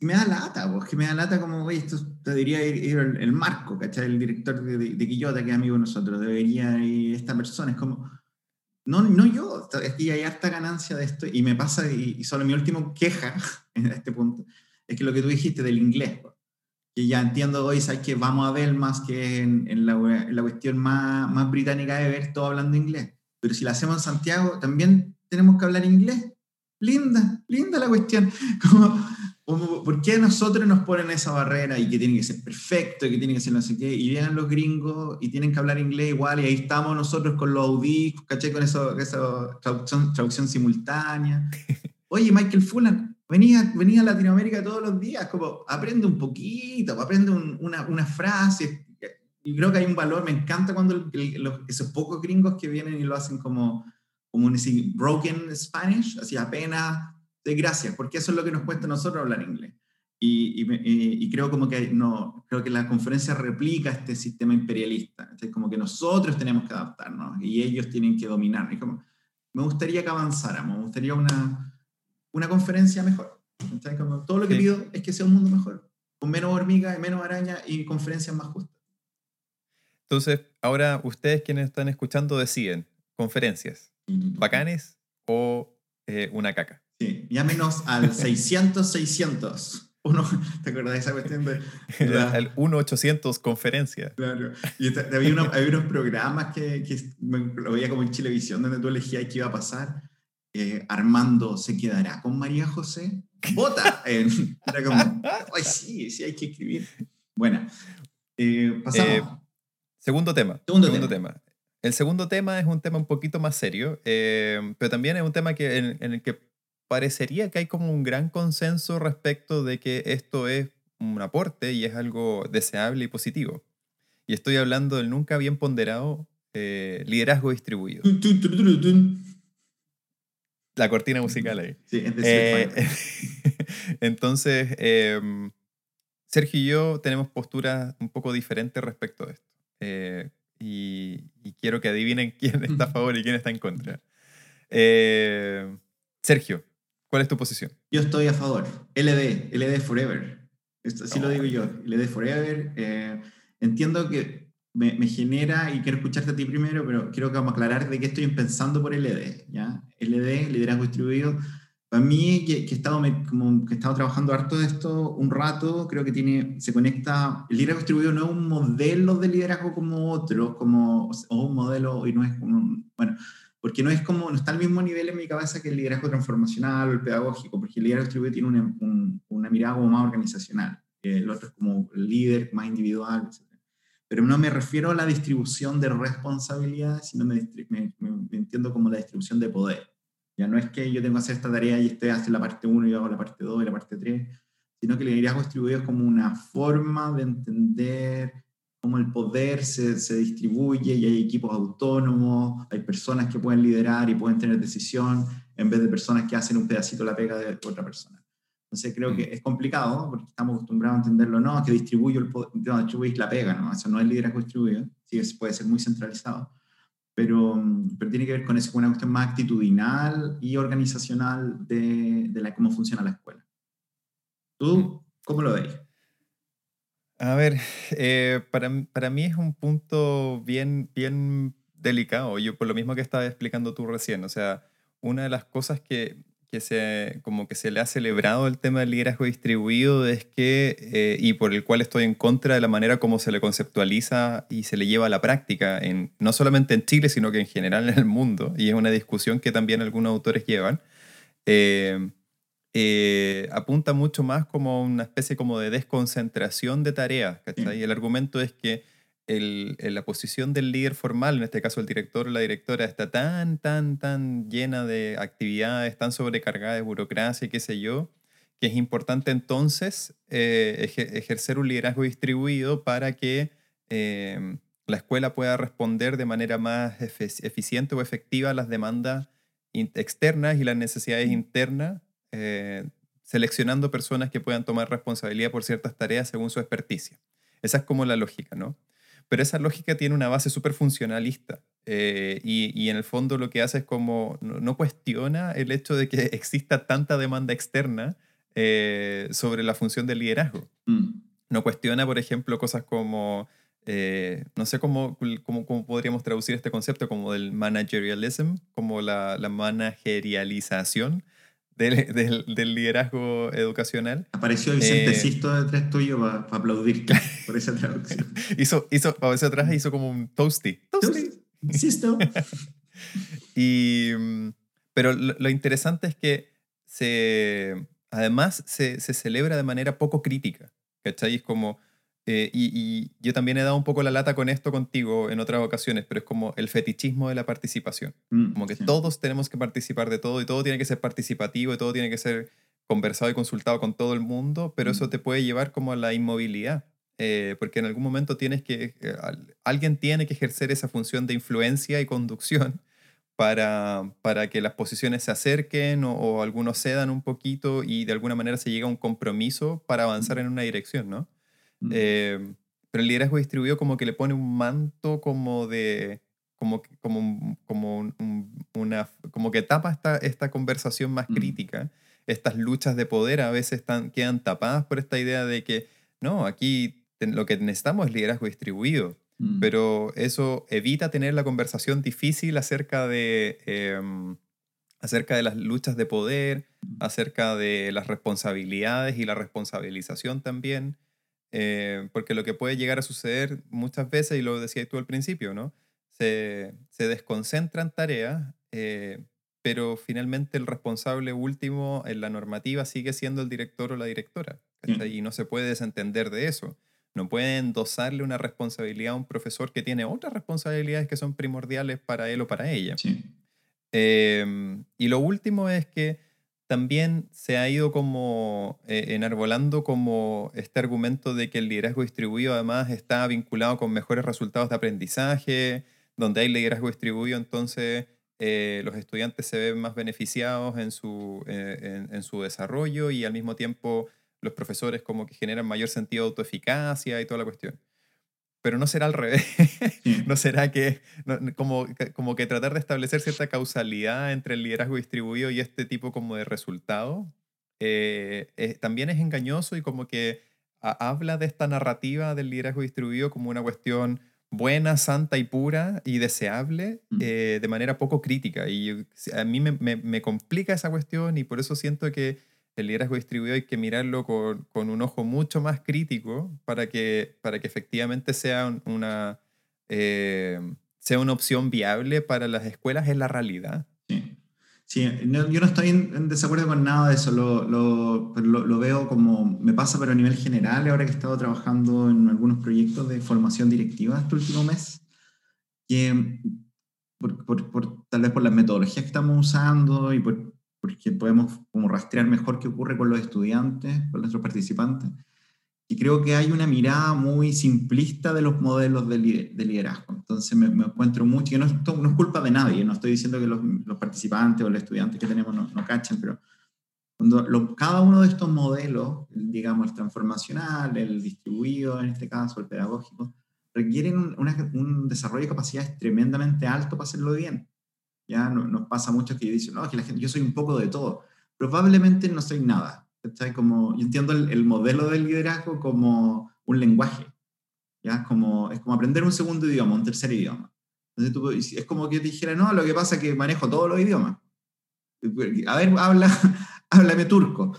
[SPEAKER 3] me da lata, pues, que me da lata como, oye, esto debería ir, el, Marco, ¿cachai? El director de, de, Quillota, que es amigo de nosotros, debería ir esta persona, es como, no, no yo, que hay harta ganancia de esto, y me pasa, y, solo mi último queja en este punto, es que lo que tú dijiste del inglés, que ya entiendo hoy, sabes que vamos a ver más que en, en, la, en, la, cuestión más, más británica de ver todo hablando inglés, pero si la hacemos en Santiago, también tenemos que hablar inglés. Linda, linda la cuestión. Como, ¿Por qué a nosotros nos ponen esa barrera y que tiene que ser perfecto y que tiene que ser no sé qué? Y vienen los gringos y tienen que hablar inglés igual y ahí estamos nosotros con los audífonos, ¿caché? Con eso, esa traducción, traducción, simultánea. Oye, Michael Fullan, venía, venía a Latinoamérica todos los días, como aprende un poquito, aprende una, una, frase. Y creo que hay un valor, me encanta cuando esos pocos gringos que vienen y lo hacen como como un broken Spanish, así apenas de gracias, porque eso es lo que nos cuesta a nosotros hablar inglés. Y, y, creo como que no, creo que la conferencia replica este sistema imperialista, es como que nosotros tenemos que adaptarnos y ellos tienen que dominar. Como, me gustaría que avanzáramos, me gustaría una, una conferencia mejor. Como, todo lo que pido es que sea un mundo mejor, con menos hormigas y menos arañas y conferencias más justas.
[SPEAKER 2] Entonces, ahora ustedes quienes están escuchando deciden, conferencias, bacanes o eh, una caca.
[SPEAKER 3] Sí, llámenos al 600-600. Uno, ¿Te acuerdas de esa cuestión de...?
[SPEAKER 2] El 1-800 conferencia.
[SPEAKER 3] Claro. Y había, unos programas que, que, lo veía como en Chilevisión, donde tú elegías qué iba a pasar. Eh, Armando se quedará con María José. ¡Vota! era como, ay, sí, sí, hay que escribir. Bueno, eh, pasamos. Eh,
[SPEAKER 2] segundo tema. Segundo, tema. El segundo tema es un tema un poquito más serio, pero también es un tema que, en el que parecería que hay como un gran consenso respecto de que esto es un aporte y es algo deseable y positivo. Y estoy hablando del nunca bien ponderado eh, liderazgo distribuido. La cortina musical ahí.
[SPEAKER 3] Sí, eh,
[SPEAKER 2] entonces, em, Sergio y yo tenemos posturas un poco diferentes respecto a esto. Eh, y, y, quiero que adivinen quién está a favor y quién está en contra. Sergio, ¿Cuál es tu posición?
[SPEAKER 3] Yo estoy a favor. LD, LD Forever. así lo digo yo, LD Forever. Eh, entiendo que me, genera, y quiero escucharte a ti primero, pero quiero a aclarar de qué estoy pensando por LD. ¿ya? LD, liderazgo distribuido. Para mí, que, que, he estado, como, que he estado trabajando harto de esto un rato, creo que tiene, se conecta, el liderazgo distribuido no es un modelo de liderazgo como otro, como, o un modelo, y no es como, bueno, porque no es como, no está al mismo nivel en mi cabeza que el liderazgo transformacional o el pedagógico, porque el liderazgo distribuido tiene una, una mirada como más organizacional, el otro es como líder, más individual, etc. Pero no me refiero a la distribución de responsabilidad, sino me, me, entiendo como la distribución de poder. Ya no es que yo tengo que hacer esta tarea y este hace la parte 1 y yo hago la parte 2 y la parte 3, sino que el liderazgo distribuido es como una forma de entender cómo el poder se, se, distribuye y hay equipos autónomos, hay personas que pueden liderar y pueden tener decisión en vez de personas que hacen un pedacito la pega de otra persona. Entonces creo que mm. es complicado porque estamos acostumbrados a entenderlo, no, que distribuyo el poder, no, distribuís la pega, ¿no? Eso no es liderazgo distribuido, sí puede ser muy centralizado, pero, pero tiene que ver con eso, con una cuestión más actitudinal y organizacional de, de la, cómo funciona la escuela. ¿Tú mm. cómo lo veis?
[SPEAKER 2] A ver, eh, para, para, mí es un punto bien, bien delicado. Yo por lo mismo que estaba explicando tú recién, o sea, una de las cosas que, que se, como que se le ha celebrado el tema del liderazgo distribuido es que, eh, y por el cual estoy en contra de la manera como se le conceptualiza y se le lleva a la práctica, en, no solamente en Chile, sino que en general en el mundo, y es una discusión que también algunos autores llevan. Eh, eh, apunta mucho más como una especie como de desconcentración de tareas. Y el argumento es que el, la posición del líder formal, en este caso el director o la directora, está tan, tan, tan llena de actividades, tan sobrecargada de burocracia y qué sé yo, que es importante entonces eh, ejercer un liderazgo distribuido para que eh, la escuela pueda responder de manera más eficiente o efectiva a las demandas externas y las necesidades internas eh, seleccionando personas que puedan tomar responsabilidad por ciertas tareas según su experticia. Esa es como la lógica, ¿no? Pero esa lógica tiene una base súper funcionalista eh, y, en el fondo lo que hace es como no, cuestiona el hecho de que exista tanta demanda externa eh, sobre la función del liderazgo. Mm. No cuestiona, por ejemplo, cosas como, no sé cómo, cómo, podríamos traducir este concepto, como del managerialism, como la, la managerialización del, del, liderazgo educacional.
[SPEAKER 3] Apareció Vicente eh, Sisto detrás tuyo para aplaudir por esa traducción.
[SPEAKER 2] hizo, hizo, para atrás hizo como un toasty. Toasty.
[SPEAKER 3] Sisto.
[SPEAKER 2] y, mm, pero lo, interesante es que se, además se, se celebra de manera poco crítica. ¿Cachai? Es como eh, y, yo también he dado un poco la lata con esto contigo en otras ocasiones, pero es como el fetichismo de la participación. Mm, como que todos tenemos que participar de todo y todo tiene que ser participativo y todo tiene que ser conversado y consultado con todo el mundo, pero eso mm. te puede llevar como a la inmovilidad, eh, porque en algún momento tienes que, eh, alguien tiene que ejercer esa función de influencia y conducción para, para que las posiciones se acerquen o, algunos cedan un poquito y de alguna manera se llega a un compromiso para avanzar en una dirección, ¿no?
[SPEAKER 3] Mm.
[SPEAKER 2] Eh, pero el liderazgo distribuido como que le pone un manto como de como, como, como, una, como que tapa esta, esta conversación más
[SPEAKER 3] Mm.
[SPEAKER 2] crítica. Estas luchas de poder a veces están, quedan tapadas por esta idea de que, no, aquí lo que necesitamos es liderazgo distribuido.
[SPEAKER 3] Mm.
[SPEAKER 2] Pero eso evita tener la conversación difícil acerca de, em, acerca de las luchas de poder, acerca de las responsabilidades y la responsabilización también. Eh, porque lo que puede llegar a suceder muchas veces, y lo decías tú al principio, ¿no? Se, se desconcentran tareas, eh, pero finalmente el responsable último en la normativa sigue siendo el director o la directora. Y no se puede desentender de eso. No pueden dosarle una responsabilidad a un profesor que tiene otras responsabilidades que son primordiales para él o para ella.
[SPEAKER 3] Sí.
[SPEAKER 2] Eh, y lo último es que también se ha ido como eh, enarbolando como este argumento de que el liderazgo distribuido además está vinculado con mejores resultados de aprendizaje, donde hay liderazgo distribuido, entonces eh, los estudiantes se ven más beneficiados en su, eh, en, su desarrollo y al mismo tiempo los profesores como que generan mayor sentido de autoeficacia y toda la cuestión. Pero no será al revés.
[SPEAKER 3] Sí.
[SPEAKER 2] ¿No será que no- como, como que tratar de establecer cierta causalidad entre el liderazgo distribuido y este tipo como de resultado eh, eh, también es engañoso y como que a- habla de esta narrativa del liderazgo distribuido como una cuestión buena, santa y pura y deseable
[SPEAKER 3] Mm.
[SPEAKER 2] eh, de manera poco crítica. Y a mí me, me- me complica esa cuestión y por eso siento que el liderazgo distribuido hay que mirarlo con, con un ojo mucho más crítico para que, para que efectivamente sea un- una, eh, sea una opción viable para las escuelas en la realidad.
[SPEAKER 3] Sí, Sí, no- yo no estoy en, en desacuerdo con nada de eso, lo, lo, lo, lo veo como, me pasa pero a nivel general, ahora que he estado trabajando en algunos proyectos de formación directiva este último mes, que por, por- por- tal vez por las metodologías que estamos usando y por, porque podemos como rastrear mejor qué ocurre con los estudiantes, con nuestros participantes, y creo que hay una mirada muy simplista de los modelos de, lider- de liderazgo. Entonces me, me encuentro mucho, y no, no es culpa de nadie, no estoy diciendo que los, los participantes o los estudiantes que tenemos no, no cachen, pero cuando lo- cada uno de estos modelos, el, digamos el transformacional, el distribuido en este caso, el pedagógico, requieren un, una- un desarrollo de capacidades tremendamente alto para hacerlo bien. Ya no- nos pasa mucho que dicen, no, que la gente, yo soy un poco de todo. Probablemente no soy nada. ¿cachai? Como, yo entiendo el, el modelo del liderazgo como un lenguaje. ¿ya? Como, es como aprender un segundo idioma, un tercer idioma. Entonces tú, es como que te dijera, no, lo que pasa es que manejo todos los idiomas. A ver, habla, háblame turco.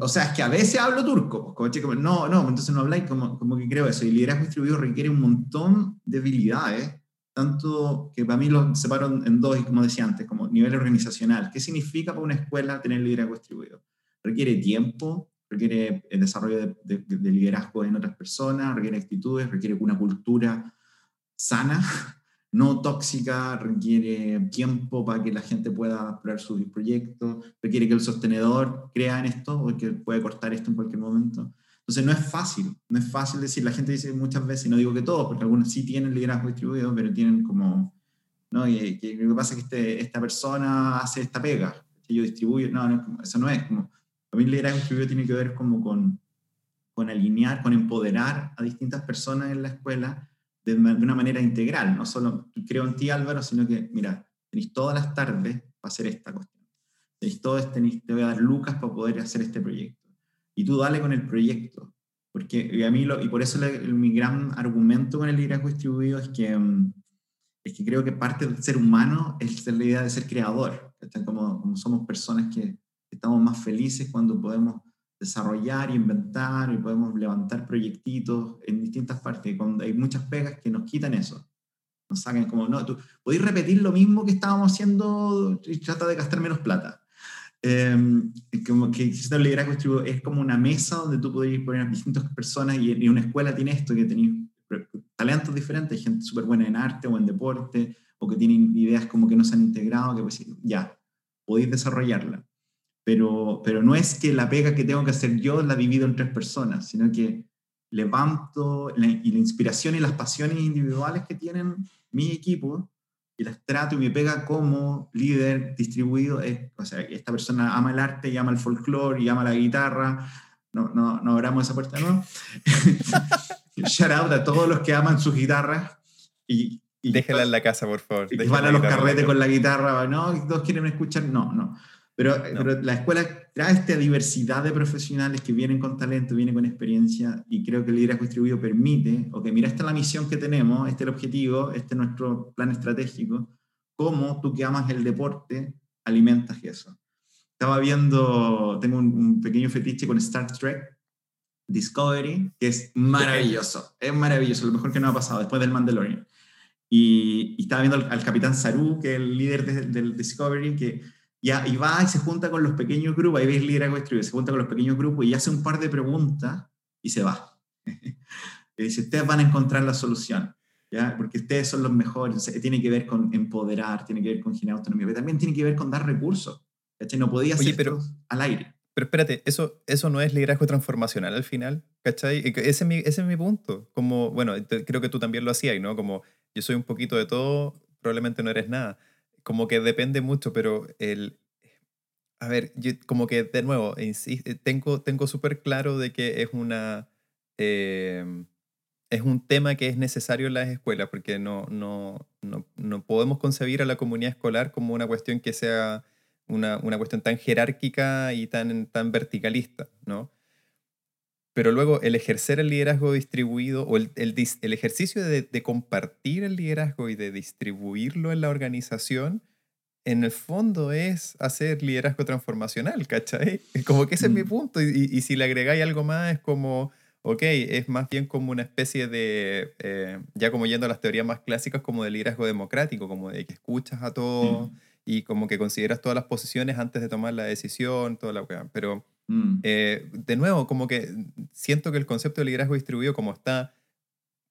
[SPEAKER 3] O sea, es que a veces hablo turco. pues, Como, no, no, entonces no habláis como, como que creo eso. Y liderazgo distribuido requiere un montón de habilidades, tanto que para mí lo separo en dos, y como decía antes, como nivel organizacional. ¿Qué significa para una escuela tener liderazgo distribuido? Requiere tiempo, requiere el desarrollo de, de- de liderazgo en otras personas, requiere actitudes, requiere una cultura sana, no tóxica, requiere tiempo para que la gente pueda explorar sus proyectos, requiere que el sostenedor crea en esto o que puede cortar esto en cualquier momento. Entonces no es fácil, no es fácil decir, la gente dice muchas veces, y no digo que todos, porque algunos sí tienen liderazgo distribuido, pero tienen como, no, y, que lo que pasa es que este- esta persona hace esta pega, que yo distribuyo, no, no eso no es como, mí el liderazgo distribuido tiene que ver como con, con alinear, con empoderar a distintas personas en la escuela de, una manera integral, no solo creo en ti Álvaro, sino que, mira, tenéis todas las tardes para hacer esta cuestión. Tenéis todas, tenéis, te voy a dar lucas para poder hacer este proyecto. Y tú dale con el proyecto. Porque a mí lo, y por eso el- mi gran argumento con el liderazgo distribuido es que, mm, es que creo que parte del ser humano es la idea de ser creador. Como, como somos personas que estamos más felices cuando podemos desarrollar inventar y podemos levantar proyectitos en distintas partes. Cuando hay muchas pegas que nos quitan eso. Nos sacan como, no, tú podéis repetir lo mismo que estábamos haciendo y trata de gastar menos plata. Eh, como que existe el liderazgo es como una mesa donde tú podéis poner a distintas personas y, y una escuela tiene esto, que tenéis talentos diferentes, gente súper buena en arte o en deporte, o que tienen ideas como que no se han integrado, pues ya, podéis desarrollarla. Pero, pero no es que la pega que tengo que hacer yo la divido en tres personas, sino que levanto y la inspiración y las pasiones individuales que tienen mi equipo y las trato y me pega como líder distribuido. Es, o sea, esta persona ama el arte y ama el folclore y ama la guitarra. No, no, no abramos esa puerta, ¿no? Shout out a todos los que aman sus guitarras y, y
[SPEAKER 2] Déjela en la casa, por favor.
[SPEAKER 3] y van a los carretes con la guitarra, no, todos quieren escuchar, no, no. Pero,
[SPEAKER 2] No.
[SPEAKER 3] pero la escuela trae esta diversidad de profesionales que vienen con talento, vienen con experiencia, y creo que el liderazgo distribuido permite, ok, mira, esta es la misión que tenemos, este es el objetivo, este es nuestro plan estratégico, cómo tú que amas el deporte alimentas eso. Estaba viendo, tengo un, un pequeño fetiche con Star Trek, Discovery, que es maravilloso, es maravilloso, lo mejor que nos ha pasado después del Mandalorian. Y, y estaba viendo al, al capitán Saru, que es el líder de- del Discovery, que ya y va y se junta con los pequeños grupos, ahí veis liderazgo distribuido, se junta con los pequeños grupos y hace un par de preguntas y se va. y dice, ustedes van a encontrar la solución, ¿ya? porque ustedes son los mejores, O sea, tiene que ver con empoderar, tiene que ver con generar autonomía, pero también tiene que ver con dar recursos. ¿cachai? No podía esto al aire.
[SPEAKER 2] Pero espérate, eso, eso no es liderazgo transformacional al final, ¿cachai? Y Ese es mi, ese es mi punto. Como, bueno, te- creo que tú también lo hacías, ¿no? Como yo soy un poquito de todo, probablemente no eres nada. Como que depende mucho, pero el... A ver, yo como que de nuevo, insi- eh, tengo, tengo súper claro de que es una... eh, es un tema que es necesario en las escuelas, porque no, no, no, no podemos concebir a la comunidad escolar como una cuestión que sea una, una cuestión tan jerárquica y tan, tan verticalista, ¿no? Pero luego el ejercer el liderazgo distribuido o el, el, el ejercicio de, de compartir el liderazgo y de distribuirlo en la organización, en el fondo es hacer liderazgo transformacional, ¿cachai? Como que ese es mi
[SPEAKER 3] Mm.
[SPEAKER 2] punto. Y, y- y si le agregáis algo más, es como, ok, es más bien como una especie de, eh, ya como yendo a las teorías más clásicas, como de liderazgo democrático, como de que escuchas a todos
[SPEAKER 3] Mm.
[SPEAKER 2] y como que consideras todas las posiciones antes de tomar la decisión, toda la weá. Pero
[SPEAKER 3] Mm.
[SPEAKER 2] eh, de nuevo, como que siento que el concepto de liderazgo distribuido, como está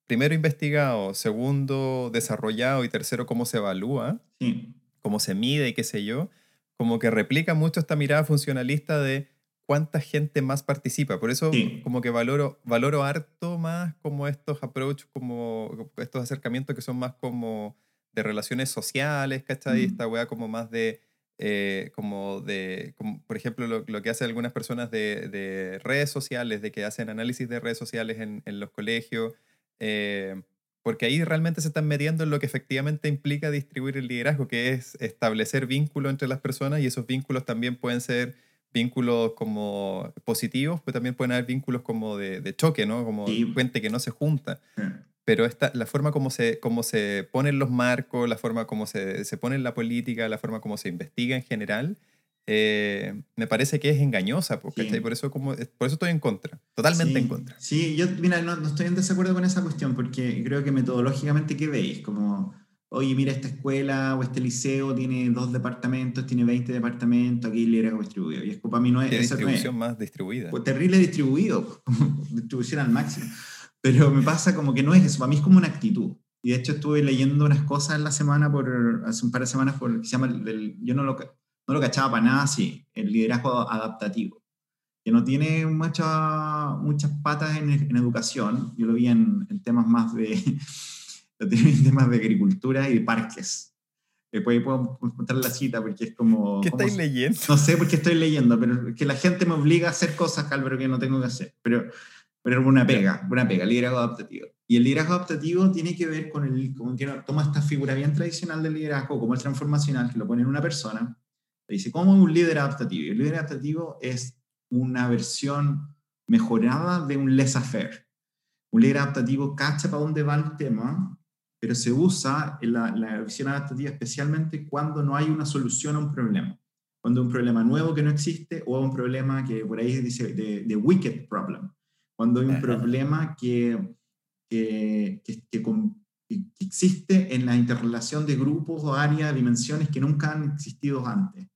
[SPEAKER 2] primero investigado, segundo desarrollado y tercero cómo se evalúa,
[SPEAKER 3] Sí.
[SPEAKER 2] cómo se mide y qué sé yo, como que replica mucho esta mirada funcionalista de cuánta gente más participa. Por eso
[SPEAKER 3] Sí.
[SPEAKER 2] como que valoro, valoro harto más como estos approach, como estos acercamientos que son más como de relaciones sociales, ¿cachai?
[SPEAKER 3] Mm.
[SPEAKER 2] Esta wea como más de, eh, como de, como, por ejemplo, lo, lo que hacen algunas personas de, de redes sociales, de que hacen análisis de redes sociales en, en los colegios, eh, porque ahí realmente se están metiendo en lo que efectivamente implica distribuir el liderazgo, que es establecer vínculos entre las personas y esos vínculos también pueden ser vínculos como positivos, pero también pueden haber vínculos como de, de choque, ¿no? Como
[SPEAKER 3] Sí.
[SPEAKER 2] gente que no se junta. Pero esta, la forma como se, como se ponen los marcos, la forma como se, se pone la política, la forma como se investiga en general, eh, me parece que es engañosa, po,
[SPEAKER 3] Sí.
[SPEAKER 2] Por eso, como, por eso estoy en contra, totalmente
[SPEAKER 3] Sí,
[SPEAKER 2] en contra.
[SPEAKER 3] Sí, yo, mira, no, no estoy en desacuerdo con esa cuestión, porque creo que metodológicamente, ¿qué veis? Como, oye, mira, esta escuela o este liceo tiene dos departamentos, tiene 20 departamentos, aquí liderazgo distribuido. Y es para mí no es,
[SPEAKER 2] Qué
[SPEAKER 3] eso no es.
[SPEAKER 2] distribución más distribuida.
[SPEAKER 3] Pues terrible distribuido, distribución al máximo. Pero me pasa como que no es eso, para mí es como una actitud. Y de hecho estuve leyendo unas cosas en la semana, por, hace un par de semanas, por que se llama, el- del- yo no lo, no lo cachaba para nada así, el liderazgo adaptativo, que no tiene mucha- muchas patas en, en educación, yo lo vi en, en temas más de, en temas de agricultura y de parques. Después puedo mostrar la cita porque es como...
[SPEAKER 2] ¿Qué estáis leyendo?
[SPEAKER 3] no sé por qué estoy leyendo, pero que la gente me obliga a hacer cosas, Álvaro, que no tengo que hacer. Pero, pero es una pega, una pega, liderazgo adaptativo. Y el liderazgo adaptativo tiene que ver con el, como que toma esta figura bien tradicional del liderazgo, como el transformacional, que lo pone en una persona, le dice, ¿cómo es un líder adaptativo? Y el líder adaptativo es una versión mejorada de un laissez-faire. Un líder adaptativo cacha para dónde va el tema, pero se usa en la, la visión adaptativa especialmente cuando no hay una solución a un problema cuando hay un problema nuevo que no existe o un problema que por ahí dice de, de wicked problem, cuando hay un problema que, que, que, que existe en la interrelación de grupos o áreas, dimensiones que nunca han existido antes.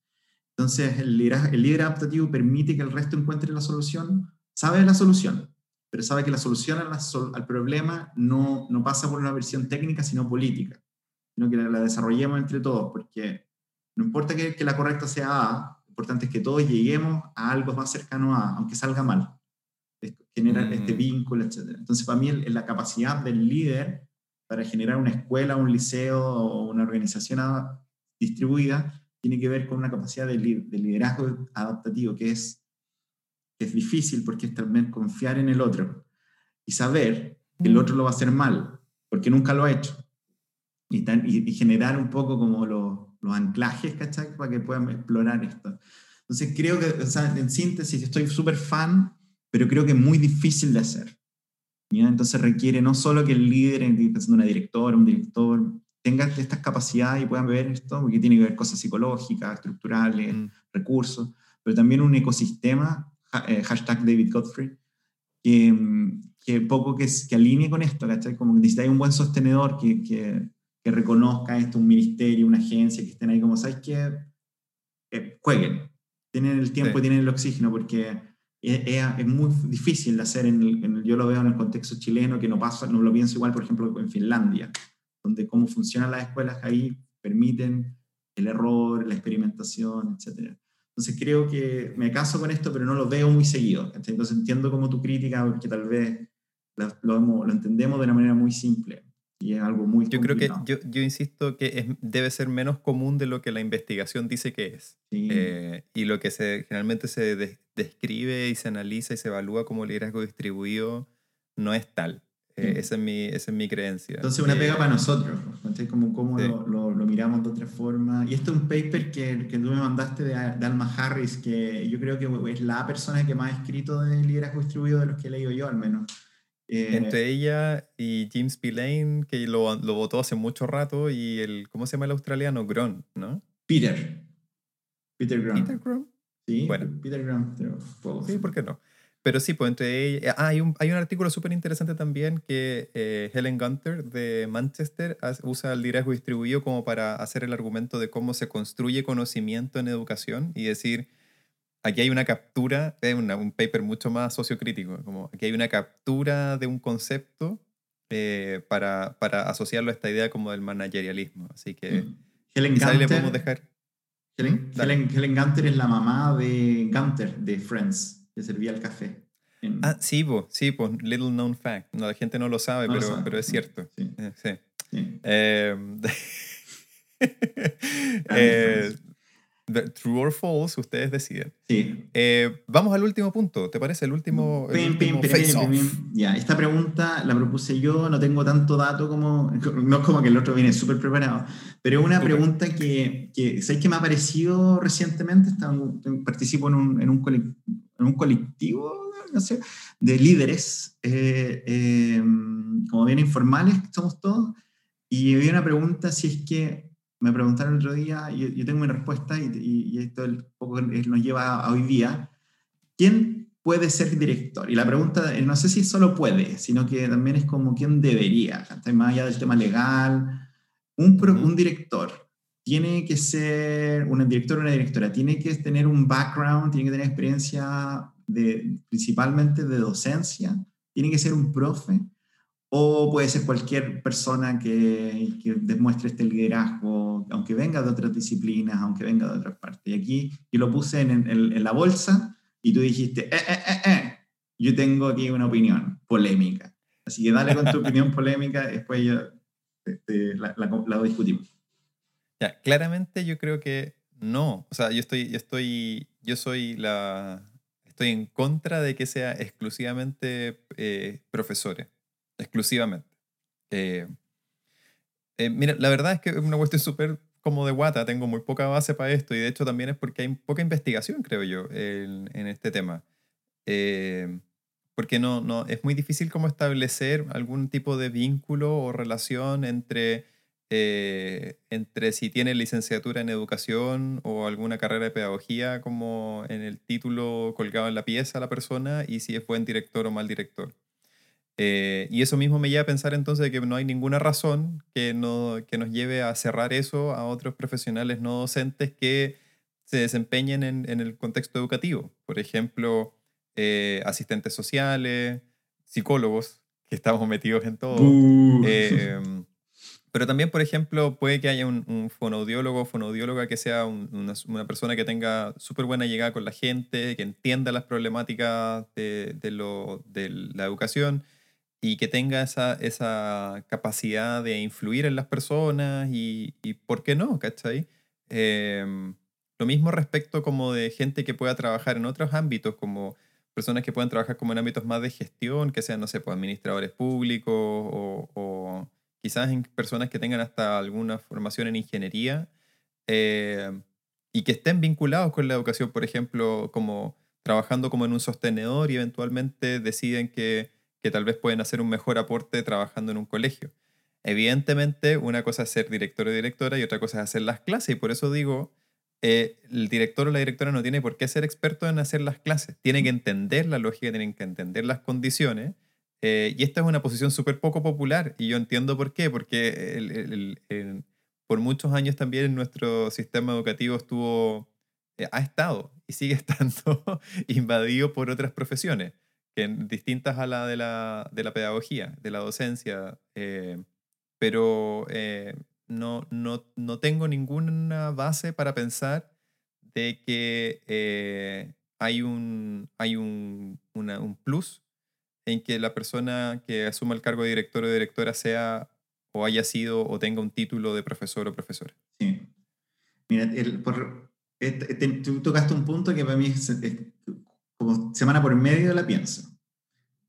[SPEAKER 3] Entonces, el líder, el líder adaptativo permite que el resto encuentre la solución, sabe la solución, pero sabe que la solución a la sol- al problema no, no pasa por una versión técnica, sino política, sino que la, la desarrollemos entre todos, porque no importa que, que la correcta sea A, lo importante es que todos lleguemos a algo más cercano a A, aunque salga mal. Generar
[SPEAKER 2] Mm.
[SPEAKER 3] este vínculo, etc. Entonces, para mí, el- la capacidad del líder para generar una escuela, un liceo o una organización distribuida, tiene que ver con una capacidad de, liderazgo adaptativo, que es, que es difícil porque es también confiar en el otro y saber que el mm. otro lo va a hacer mal, porque nunca lo ha hecho. Y, y, generar un poco como los, los anclajes, ¿cachai? Para que puedan explorar esto. Entonces creo que, o sea, en síntesis, estoy súper fan, pero creo que es muy difícil de hacer. ¿ya? Entonces requiere no solo que el líder, pensando una directora, un director, tenga estas capacidades y puedan ver esto, porque tiene que ver cosas psicológicas, estructurales, mm. recursos, pero también un ecosistema, eh, hashtag David Godfrey, que, que poco que, que alinee con esto, ¿cachai? Como que necesita un buen sostenedor que, que, que, reconozca esto, un ministerio, una agencia, que estén ahí como, ¿sabes qué? Eh, jueguen, tienen el tiempo y tienen el oxígeno, porque es, muy difícil de hacer, en yo lo veo en el contexto chileno, que no pasa, no lo pienso igual, por ejemplo, en Finlandia donde cómo funcionan las escuelas ahí permiten el error, la experimentación, etc. Entonces creo que me caso con esto, pero no lo veo muy seguido. Entonces entiendo como tu crítica, porque tal vez lo, lo, entendemos de una manera muy simple y es algo muy
[SPEAKER 2] Yo creo que, yo, yo insisto que es, debe ser menos común de lo que la investigación dice que es. Eh, y lo que se, generalmente se describe y se analiza y se evalúa como liderazgo distribuido no es tal. Eh, esa, es mi, esa es mi creencia.
[SPEAKER 3] Entonces, una pega para nosotros, Como cómo lo, lo, miramos de otra forma. Y esto es un paper que, que tú me mandaste de, Alma Harris, que yo creo que es la persona que más ha escrito de liderazgo distribuido de los que he leído yo, al menos.
[SPEAKER 2] Eh, Entre ella y James Spillane, que lo, lo votó hace mucho rato, y el, ¿cómo se llama el australiano? Gron, ¿no?
[SPEAKER 3] Peter. Peter Gron.
[SPEAKER 2] Peter Gron.
[SPEAKER 3] Sí, bueno. Peter Gron.
[SPEAKER 2] Sí, ¿por qué no? Pero sí, pues entre ellas, ah, hay, un, hay un artículo súper interesante también que eh, Helen Gunter de Manchester usa el liderazgo distribuido como para hacer el argumento de cómo se construye conocimiento en educación y decir, aquí hay una captura, es un paper mucho más sociocrítico, como aquí hay una captura de un concepto eh, para, para, asociarlo a esta idea como del managerialismo. Así que,
[SPEAKER 3] mm. Helen le podemos dejar. Helen, Helen, Helen Gunter es la mamá de Gunter de Friends que servía el café.
[SPEAKER 2] Ah, sí, pues, sí, pues, little known fact. No, la gente no lo sabe, pero, pero es cierto. Sí. Eh, sí. Em, eh, true or false, ustedes deciden.
[SPEAKER 3] Sí.
[SPEAKER 2] Eh, vamos al último punto, ¿te parece? El último,
[SPEAKER 3] Ya, esta pregunta la propuse yo, no tengo tanto dato como, no es como que el otro viene súper preparado, pero es una pregunta que, que, ¿sabes que me ha aparecido recientemente? participo en un, en un, en un colectivo, no sé, de líderes, eh, em, como bien informales somos todos, y había una pregunta si es que me preguntaron el otro día, y yo, tengo mi respuesta, y, esto un poco nos lleva a, hoy día, ¿quién puede ser director? Y la pregunta, no sé si solo puede, sino que también es como quién debería, más allá del tema legal, un, un director tiene que ser un director o una directora, tiene que tener un background, tiene que tener experiencia de, principalmente de docencia, tiene que ser un profe, o puede ser cualquier persona que, que, demuestre este liderazgo, aunque venga de otras disciplinas, aunque venga de otras partes. Y aquí yo lo puse en, en, la bolsa y tú dijiste, eh, eh, eh, eh, yo tengo aquí una opinión polémica. Así que dale con tu opinión polémica, después yo, este, la, la, la discutimos
[SPEAKER 2] claramente yo creo que no. O sea, yo estoy, yo estoy, yo soy la, estoy en contra de que sea exclusivamente eh, profesores, exclusivamente. Eh, eh, mira, la verdad es que es una cuestión súper como de guata, tengo muy poca base para esto y de hecho también es porque hay poca investigación, creo yo, en, este tema. porque no, no, es muy difícil como establecer algún tipo de vínculo o relación entre eh, entre si tiene licenciatura en educación o alguna carrera de pedagogía como en el título colgado en la pieza la persona y si es buen director o mal director. Eh, y eso mismo me lleva a pensar entonces que no hay ninguna razón que, no, que nos lleve a cerrar eso a otros profesionales no docentes que se desempeñen en, en el contexto educativo. Por ejemplo, eh, asistentes sociales, psicólogos, que estamos metidos en todo. Pero también, por ejemplo, puede que haya un, un fonoaudiólogo o fonoaudióloga que sea una, una, persona que tenga súper buena llegada con la gente, que entienda las problemáticas de, de, lo, de la educación y que tenga esa, esa capacidad de influir en las personas y, y ¿por qué no? ¿Cachai? Em, lo mismo respecto como de gente que pueda trabajar en otros ámbitos, como personas que puedan trabajar como en ámbitos más de gestión, que sean, no sé, pues administradores públicos o, o quizás en personas que tengan hasta alguna formación en ingeniería eh, y que estén vinculados con la educación, por ejemplo, como trabajando como en un sostenedor y eventualmente deciden que, que tal vez pueden hacer un mejor aporte trabajando en un colegio. Evidentemente, una cosa es ser director o directora y otra cosa es hacer las clases, y por eso digo, eh, el director o la directora no tiene por qué ser experto en hacer las clases, tiene que entender la lógica, tienen que entender las condiciones, eh, y esta es una posición súper poco popular, y yo entiendo por qué, porque por muchos años también nuestro sistema educativo estuvo, eh, ha estado y sigue estando invadido por otras profesiones, que distintas a la de la, de la pedagogía, de la docencia pero eh, no, no, no, tengo ninguna base para pensar de que eh, hay, un, hay un, un, plus en que la persona que asuma el cargo de director o directora sea o haya sido o tenga un título de profesor o profesora.
[SPEAKER 3] Sí. Mira, el, por, tú tocaste un punto que para mí es, semana por medio la pienso.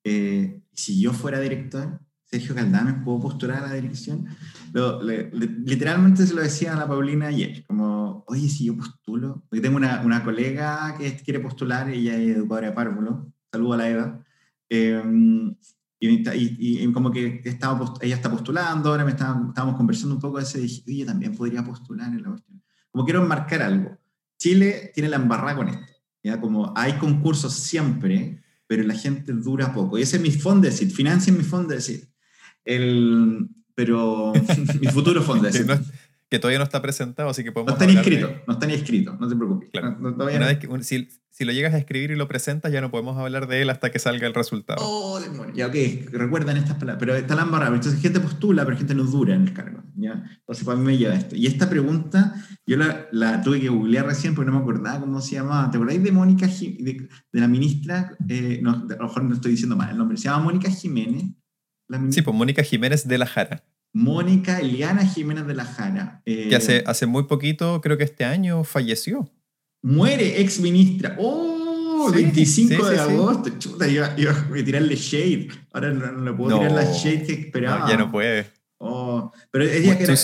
[SPEAKER 3] Eh, si yo fuera director, Sergio Caldames, ¿puedo postular a la dirección? literalmente se lo decía a la Paulina ayer, como, oye, si yo postulo, porque tengo una, una colega que quiere postular, ella es educadora de párvulo, saludo a la Eva, em, y, como que estaba, ella está postulando, ahora me estábamos conversando un poco de ese, dije, oye, también podría postular en la cuestión. Como quiero enmarcar algo, Chile tiene la embarrada con esto, ¿ya? Como hay concursos siempre, pero la gente dura poco. Y ese es mi fondo decir, financien mi fondo decir. El, pero mi futuro fondo
[SPEAKER 2] que todavía no está presentado, así que podemos.
[SPEAKER 3] No está ni escrito, no está ni escrito, no te preocupes.
[SPEAKER 2] si, si, lo llegas a escribir y lo presentas, ya no podemos hablar de él hasta que salga el resultado.
[SPEAKER 3] Oh. Ya, ok, recuerdan estas palabras. Pero está la embarrada. Entonces, gente postula, pero gente no dura en el cargo. ¿ya? Entonces, para mí me lleva esto. Y esta pregunta, yo la, la tuve que googlear recién porque no me acordaba cómo se llamaba. ¿Te acordáis de Mónica, de, de, la ministra? Eh, no, a lo mejor no estoy diciendo mal el nombre. Se llama Mónica Jiménez
[SPEAKER 2] sí, pues Mónica Jiménez de la Jara.
[SPEAKER 3] Mónica Eliana Jiménez de la Jara.
[SPEAKER 2] que hace, eh, hace muy poquito, creo que este año, falleció.
[SPEAKER 3] Muere ex ministra. ¡Oh! 25 de agosto. Chuta, iba, a tirarle shade. Ahora no, le puedo tirar la shade que esperaba.
[SPEAKER 2] ya no puede.
[SPEAKER 3] Oh, pero ella era,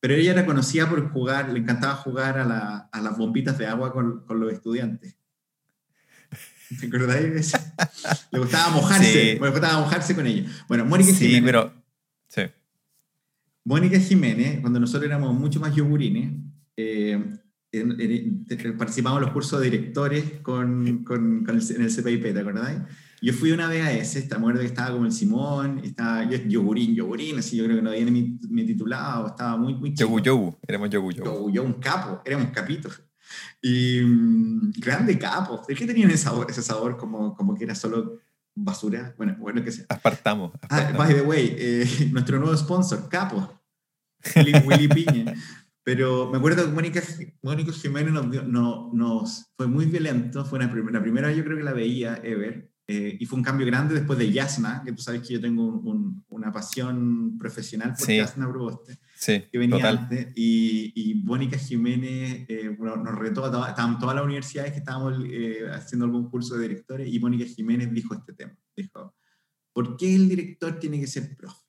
[SPEAKER 3] pero ella era conocida por jugar, le encantaba jugar a, la, a las bombitas de agua con, con los estudiantes. ¿Te acordáis Le gustaba mojarse, le gustaba mojarse con ella. Bueno, Mónica
[SPEAKER 2] sí,
[SPEAKER 3] Jiménez.
[SPEAKER 2] Pero, sí.
[SPEAKER 3] Mónica Jiménez, cuando nosotros éramos mucho más yogurines, eh, participamos en los cursos de directores con, con, con el, en el CPIP, ¿te acordáis? Yo fui una vez a ese, esta muerte que estaba como el Simón, estaba yo yogurín, yogurín, así yo creo que no había ni mi, titulado, estaba muy, muy
[SPEAKER 2] chico. Yogu, yogu, éramos yogu, yogu.
[SPEAKER 3] Yogu, yo un capo, éramos capitos. Y mm, grande capo. ¿De qué tenían ese sabor, ese sabor como, como que era solo basura? Bueno, bueno que sea.
[SPEAKER 2] Apartamos.
[SPEAKER 3] Ah, by the way, eh, nuestro nuevo sponsor, Capo. Willy, Piña. Pero me acuerdo que Mónica, Mónica Jiménez nos, no, nos, fue muy violento. Fue la primera, la primera yo creo que la veía ever. Eh, y fue un cambio grande después de Yasna, que tú sabes que yo tengo un, una pasión profesional por Yasna Proboste
[SPEAKER 2] sí,
[SPEAKER 3] que venía antes, y, y Mónica Jiménez eh, nos retó, estaban todas las universidades que estábamos eh, haciendo algún curso de directores, y Mónica Jiménez dijo este tema, dijo, ¿por qué el director tiene que ser profe?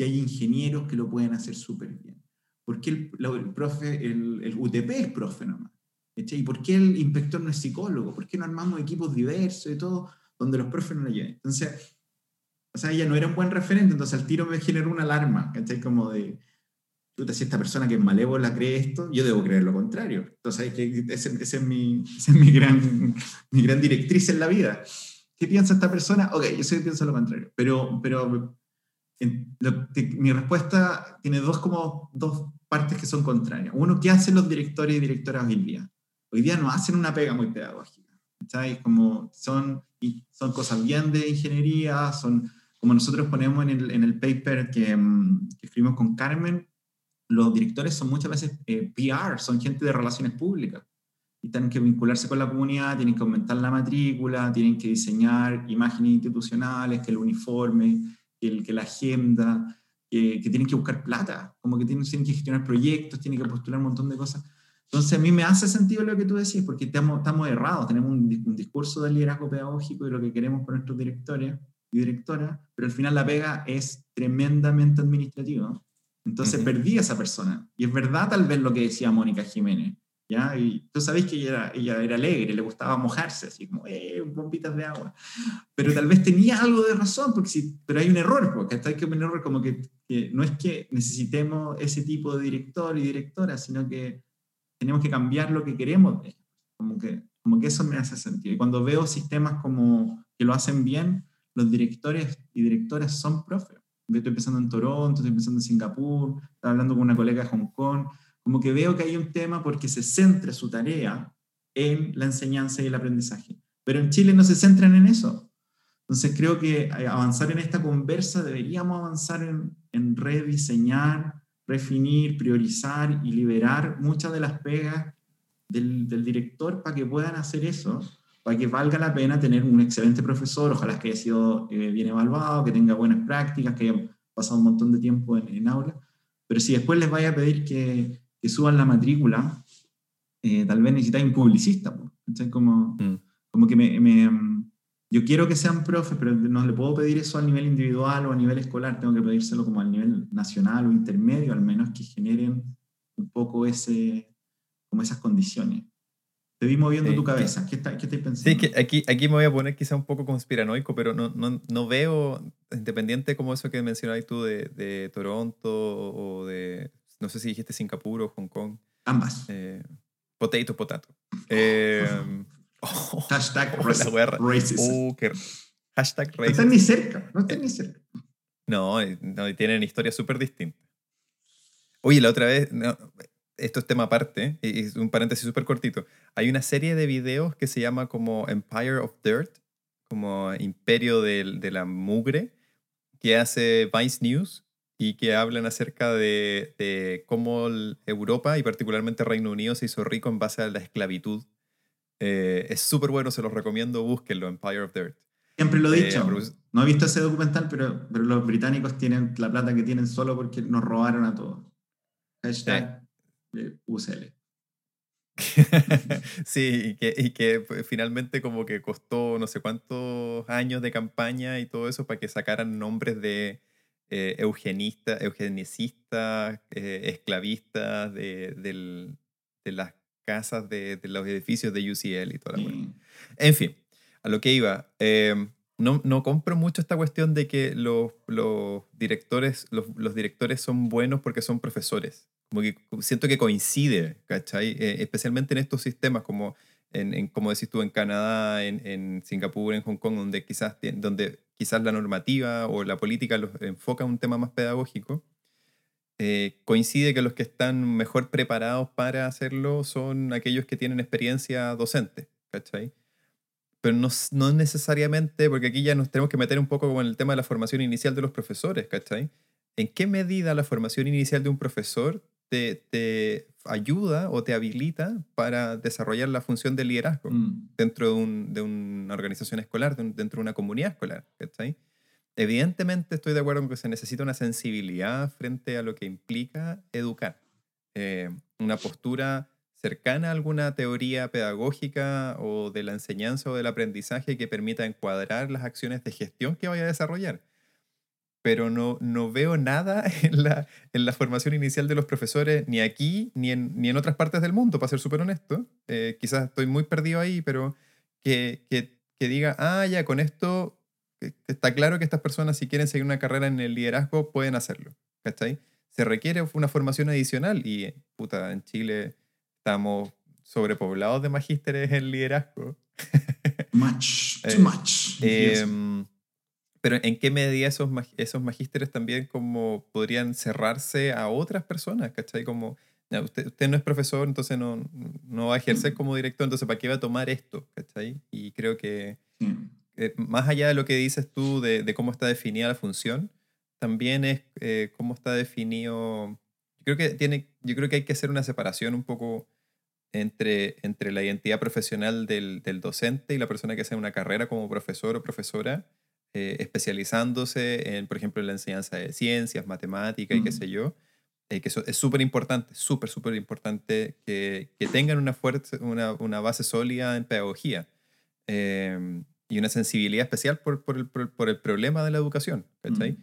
[SPEAKER 3] Si hay ingenieros que lo pueden hacer súper bien. ¿Por qué el, el profe, el, el, UTP es profe nomás? ¿Y por qué el inspector no es psicólogo? ¿Por qué no armamos equipos diversos y todo donde los profes no lo lleven? Entonces, o sea, ella no era un buen referente, entonces al tiro me generó una alarma, ¿cachai? Como de, si esta persona que es malévola cree esto, yo debo creer lo contrario. Entonces, esa es, mi, mi, gran, mi gran directriz en la vida. ¿Qué piensa esta persona? Ok, yo sé pienso lo contrario. Pero, pero mi respuesta tiene dos, como, dos partes que son contrarias. Uno, ¿qué hacen los directores y directoras hoy día? Hoy día no hacen una pega muy pedagógica. Como son, son cosas bien de ingeniería, son como nosotros ponemos en el, en el paper que, mm, que escribimos con Carmen, los directores son muchas veces eh, PR, son gente de relaciones públicas. Y tienen que vincularse con la comunidad, tienen que aumentar la matrícula, tienen que diseñar imágenes institucionales, que el uniforme, que, que la agenda, que, que, tienen que buscar plata, como que tienen, tienen que gestionar proyectos, tienen que postular un montón de cosas. Entonces, a mí me hace sentido lo que tú decís, porque estamos, estamos errados, tenemos un, un discurso de liderazgo pedagógico y lo que queremos para nuestros directores y directoras, pero al final la pega es tremendamente administrativa. Entonces perdí a esa persona. Y es verdad tal vez lo que decía Mónica Jiménez. ¿Ya? Y tú sabéis que ella era, ella era alegre, le gustaba mojarse, así como, eh, bombitas de agua. Pero tal vez tenía algo de razón, porque sí, pero hay un error, porque hay que un error como que, que, no es que necesitemos ese tipo de director y directora, sino que tenemos que cambiar lo que queremos. Como que, como que eso me hace sentido. Y cuando veo sistemas como que lo hacen bien, los directores y directoras son profes. Estoy pensando en Toronto, estoy pensando en Singapur, estaba hablando con una colega de Hong Kong, como que veo que hay un tema porque se centra su tarea en la enseñanza y el aprendizaje. Pero en Chile no se centran en eso. Entonces creo que avanzar en esta conversa deberíamos avanzar en, en rediseñar, refinir, priorizar y liberar muchas de las pegas del, del director para que puedan hacer eso para que valga la pena tener un excelente profesor, ojalá que haya sido eh, bien evaluado, que tenga buenas prácticas, que haya pasado un montón de tiempo en, en aula. Pero si después les vaya a pedir que, que suban la matrícula, eh, tal vez necesitáis un publicista. Entonces, como, mm. como que me, me, yo quiero que sean profes, pero no le puedo pedir eso a nivel individual o a nivel escolar, tengo que pedírselo como a nivel nacional o intermedio, al menos que generen un poco ese, como esas condiciones. Te vi moviendo tu cabeza. ¿Qué, está, qué estás pensando?
[SPEAKER 2] Sí, que aquí, aquí me voy a poner quizá un poco conspiranoico, pero no, no, no veo, independiente como eso que mencionabas tú de, de, Toronto o de, no sé si dijiste Singapur o Hong Kong.
[SPEAKER 3] Ambas.
[SPEAKER 2] Eh, potato, potato. Eh,
[SPEAKER 3] oh, hashtag
[SPEAKER 2] oh, racist.
[SPEAKER 3] Oh,
[SPEAKER 2] hashtag racist. No
[SPEAKER 3] están ni cerca, no están ni cerca.
[SPEAKER 2] No, no tienen historias súper distintas. Oye, la otra vez, no, esto es tema aparte, y es un paréntesis súper cortito. Hay una serie de videos que se llama como Empire of Dirt, como Imperio de, de la Mugre, que hace Vice News y que hablan acerca de, de, cómo Europa y particularmente Reino Unido se hizo rico en base a la esclavitud. Eh, es súper bueno, se los recomiendo, búsquenlo, Empire of Dirt.
[SPEAKER 3] Siempre lo he dicho. Eh, no he visto ese documental, pero, pero los británicos tienen la plata que tienen solo porque nos robaron a todos. Hashtag UCL.
[SPEAKER 2] sí, y que, y que pues, finalmente como que costó no sé cuántos años de campaña y todo eso para que sacaran nombres de eh, eugenistas, eugenicistas, eh, esclavistas de, de, las casas de, de, los edificios de UCL y toda la mm. En fin, a lo que iba. Eh, no, no, compro mucho esta cuestión de que los, los directores, los, los, directores son buenos porque son profesores. Como que siento que coincide, ¿cachai? Eh, especialmente en estos sistemas como, en, en, como decís tú, en Canadá, en, en, Singapur, en Hong Kong, donde quizás, donde quizás la normativa o la política los enfoca un tema más pedagógico. Eh, coincide que los que están mejor preparados para hacerlo son aquellos que tienen experiencia docente, ¿cachai? Pero no, no necesariamente, porque aquí ya nos tenemos que meter un poco con el tema de la formación inicial de los profesores, ¿cachai? ¿En qué medida la formación inicial de un profesor te, ayuda o te habilita para desarrollar la función de liderazgo mm. dentro de, un, de, una organización escolar, dentro de una comunidad escolar. Evidentemente estoy de acuerdo en que se necesita una sensibilidad frente a lo que implica educar. Eh, una postura cercana a alguna teoría pedagógica o de la enseñanza o del aprendizaje que permita encuadrar las acciones de gestión que vaya a desarrollar pero no, no veo nada en la, en la formación inicial de los profesores, ni aquí, ni en, ni en otras partes del mundo, para ser súper honesto. Eh, quizás estoy muy perdido ahí, pero que, que, que, diga, ah, ya, con esto está claro que estas personas, si quieren seguir una carrera en el liderazgo, pueden hacerlo. ¿Cachai? Se requiere una formación adicional y, puta, en Chile estamos sobrepoblados de magísteres en liderazgo.
[SPEAKER 3] Much, too much.
[SPEAKER 2] Eh, pero ¿en qué medida esos, esos magísteres también como podrían cerrarse a otras personas? ¿Cachai? Como, usted, usted no es profesor, entonces no, no va a ejercer como director, entonces ¿para qué va a tomar esto? ¿Cachai? Y creo que eh, más allá de lo que dices tú de, de, cómo está definida la función, también es eh, cómo está definido... Yo creo, que tiene, yo creo que hay que hacer una separación un poco entre, entre la identidad profesional del, del docente y la persona que hace una carrera como profesor o profesora eh, especializándose en, por ejemplo, en la enseñanza de ciencias, matemática y qué sé yo, eh, que eso es súper importante, súper, súper importante que, que tengan una, fuerte, una, una base sólida en pedagogía eh, y una sensibilidad especial por, por, el, por, por el problema de la educación, ¿cachai?
[SPEAKER 3] Mm.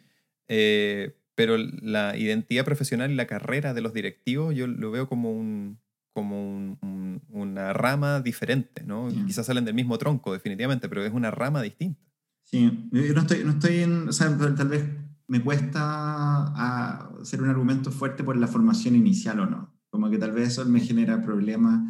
[SPEAKER 2] Eh, pero la identidad profesional y la carrera de los directivos yo lo veo como, un, como un- un- una rama diferente, ¿no?
[SPEAKER 3] Ya.
[SPEAKER 2] Quizás salen del mismo tronco, definitivamente, pero es una rama distinta.
[SPEAKER 3] Sí, yo no estoy, no estoy en, o sea, tal vez me cuesta a hacer un argumento fuerte por la formación inicial o no. Como que tal vez eso me genera problemas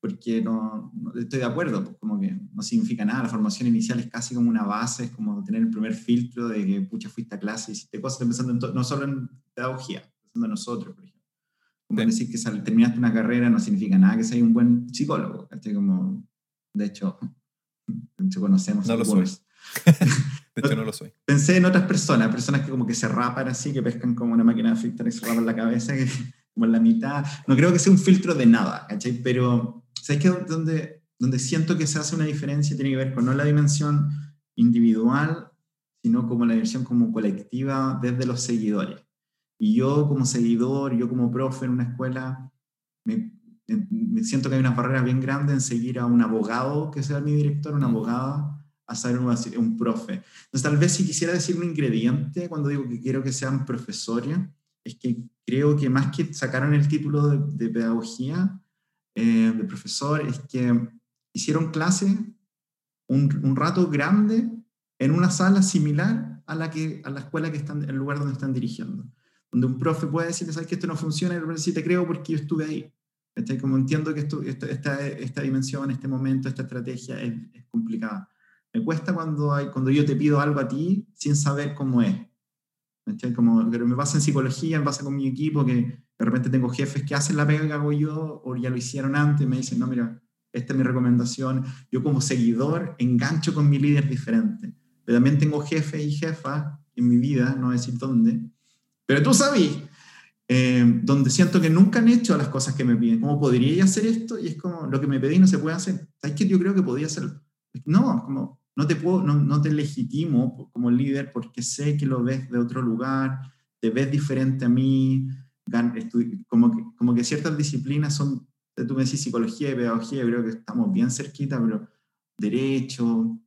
[SPEAKER 3] porque no, no- estoy de acuerdo, pues como que no significa nada. La formación inicial es casi como una base, es como tener el primer filtro de que, pucha, fuiste a clase, hiciste cosas, estoy pensando en no solo en pedagogía, pensando en nosotros, por ejemplo. Como
[SPEAKER 2] Sí.
[SPEAKER 3] decir que sal- terminaste una carrera no significa nada que seas un buen psicólogo. Como, de hecho, de hecho conocemos
[SPEAKER 2] No lo soy. De hecho, no lo soy.
[SPEAKER 3] Pensé en otras personas, personas que como que se rapan así, que pescan como una máquina de afeitar y se rapan la cabeza, que, como en la mitad. No creo que sea un filtro de nada, ¿cachai? Pero, ¿sabes qué? Donde, donde siento que se hace una diferencia tiene que ver con no la dimensión individual, sino como la dimensión como colectiva desde los seguidores. Y yo como seguidor, yo como profe en una escuela, me, me siento que hay unas barreras bien grandes en seguir a un abogado que sea mi director, una abogada, a ser un, un profe. Entonces, tal vez si quisiera decir un ingrediente cuando digo que quiero que sean profesores, es que creo que más que sacaron el título de, de pedagogía, eh, de profesor, es que hicieron clase un, un rato grande en una sala similar a la, que, a la escuela que están, el lugar donde están dirigiendo. Donde un profe puede decirle, sabes que esto no funciona, y el te creo porque yo estuve ahí. Como entiendo que esto, esta, esta, esta dimensión, este momento, esta estrategia es, es complicada. Me cuesta cuando, hay, cuando yo te pido algo a ti sin saber cómo es. Como, pero me pasa en psicología, me pasa con mi equipo, que de repente tengo jefes que hacen la pega que hago yo, o ya lo hicieron antes, y me dicen, no, mira, esta es mi recomendación. Yo como seguidor engancho con mi líder diferente. Pero también tengo jefes y jefas en mi vida, no voy a decir dónde, pero tú sabes, eh, donde siento que nunca han hecho las cosas que me piden. ¿Cómo podría hacer esto? Y es como, lo que me pedí no se puede hacer. ¿Sabes qué? Yo creo que podía hacerlo. No, como, no te, puedo, no, no te legitimo como líder porque sé que lo ves de otro lugar, te ves diferente a mí, como que, como que ciertas disciplinas son, tú me decís psicología y pedagogía, creo que estamos bien cerquita, pero derecho,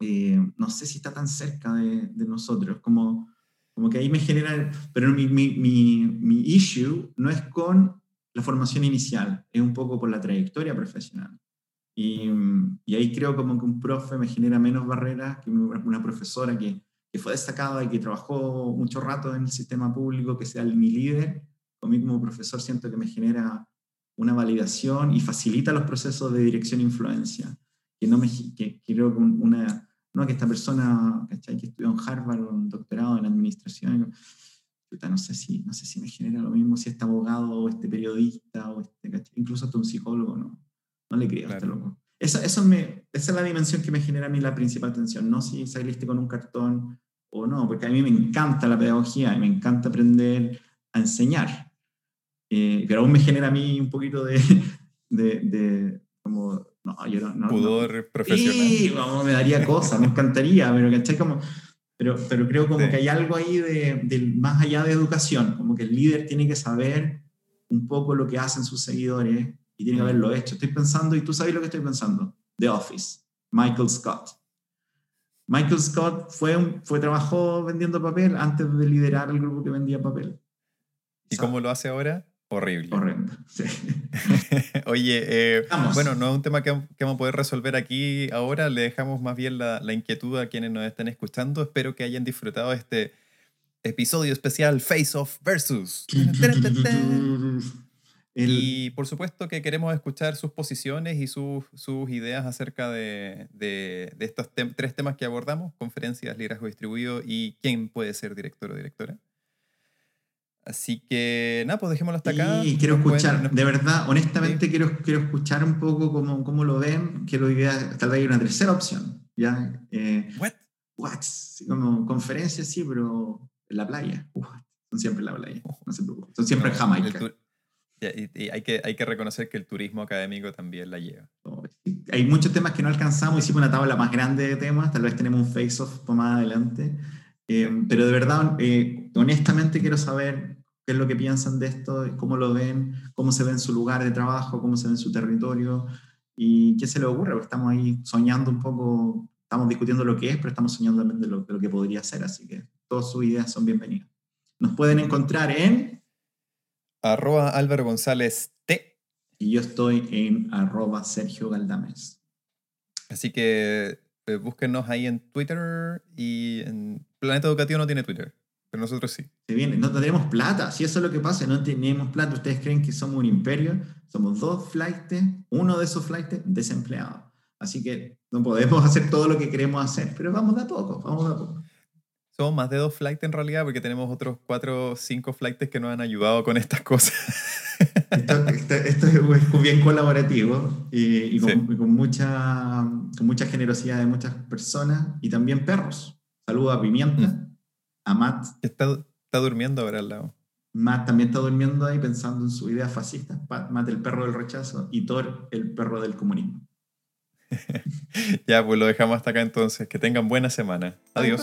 [SPEAKER 3] eh, no sé si está tan cerca de, de, nosotros, como, como que ahí me genera, pero mi, mi, mi, mi issue no es con la formación inicial, es un poco por la trayectoria profesional. Y, y, ahí creo como que un profe me genera menos barreras que una profesora que, que, fue destacada y que trabajó mucho rato en el sistema público, que sea mi líder. Mí como profesor siento que me genera una validación y facilita los procesos de dirección e influencia. Que, no me, que, que creo que una, no que esta persona ¿cachai? que estudió en Harvard un doctorado en administración, no sé, si, no sé si me genera lo mismo si este abogado o este periodista o este, incluso hasta un psicólogo, ¿no? No le creo claro. a este loco. Eso, eso me, esa es la dimensión que me genera a mí la principal atención, no si saliste con un cartón o no, porque a mí me encanta la pedagogía y me encanta aprender a enseñar. Eh, pero aún me genera a mí un poquito de, de, de como, no, yo no. no
[SPEAKER 2] Pudor
[SPEAKER 3] no.
[SPEAKER 2] profesional.
[SPEAKER 3] Sí, como me daría cosa, me encantaría, pero ¿cachai? Como, pero, pero creo como
[SPEAKER 2] Sí.
[SPEAKER 3] que hay algo ahí de, de más allá de educación, como que el líder tiene que saber un poco lo que hacen sus seguidores y tiene que
[SPEAKER 2] Mm.
[SPEAKER 3] haberlo hecho. Estoy pensando, y tú sabes lo que estoy pensando, The Office, Michael Scott. Michael Scott fue, un, fue trabajó vendiendo papel antes de liderar el grupo que vendía papel.
[SPEAKER 2] ¿Y cómo lo hace ahora? Horrible.
[SPEAKER 3] Horrendo, sí.
[SPEAKER 2] Oye, eh, bueno, no es un tema que, que, vamos a poder resolver aquí ahora, le dejamos más bien la, la, inquietud a quienes nos estén escuchando. Espero que hayan disfrutado este episodio especial Face Off Versus. El... Y por supuesto que queremos escuchar sus posiciones y sus, sus ideas acerca de, de, de estos tem tres temas que abordamos, conferencias, liderazgo distribuido y quién puede ser director o directora. Así que nada, pues dejémoslo hasta acá.
[SPEAKER 3] Y quiero escuchar, de verdad, honestamente sí. quiero, quiero escuchar un poco cómo, cómo lo ven, que lo idea, tal vez hay una tercera opción. ¿ya? Eh,
[SPEAKER 2] What?
[SPEAKER 3] What? Como conferencias, sí, pero en la playa. What? Son siempre en la playa, no se preocupen. Son siempre
[SPEAKER 2] no,
[SPEAKER 3] en Jamaica.
[SPEAKER 2] Tu Y, hay, que, hay que reconocer que el turismo académico también la lleva.
[SPEAKER 3] Hay muchos temas que no alcanzamos, hicimos una tabla más grande de temas, tal vez tenemos un face-off más adelante, eh, pero de verdad, eh, honestamente quiero saber qué es lo que piensan de esto, cómo lo ven, cómo se ve en su lugar de trabajo, cómo se ve en su territorio y qué se les ocurre, porque estamos ahí soñando un poco, estamos discutiendo lo que es, pero estamos soñando también de lo, de lo que podría ser, así que todas sus ideas son bienvenidas. Nos pueden encontrar en
[SPEAKER 2] arroba Álvaro González T.
[SPEAKER 3] Y yo estoy en arroba Sergio Galdames.
[SPEAKER 2] Así que eh, búsquenos ahí en Twitter y en Planeta Educativo no tiene Twitter, pero nosotros sí.
[SPEAKER 3] Se viene, no tenemos plata, si eso es lo que pasa, no tenemos plata. Ustedes creen que somos un imperio, somos dos flights, uno de esos flights desempleado. Así que no podemos hacer todo lo que queremos hacer, pero vamos de a poco, vamos de a poco.
[SPEAKER 2] Somos más de dos flights en realidad, porque tenemos otros cuatro o cinco flights que nos han ayudado con estas cosas.
[SPEAKER 3] Esto, es bien colaborativo y, con, mucha, con mucha generosidad de muchas personas y también perros. Saludo a Pimienta, mm. a Matt.
[SPEAKER 2] Está, está durmiendo ahora al lado.
[SPEAKER 3] Matt también está durmiendo ahí pensando en su idea fascista. Matt, el perro del rechazo, y Thor, el perro del comunismo.
[SPEAKER 2] ya, pues lo dejamos hasta acá entonces. Que tengan buena semana. Adiós.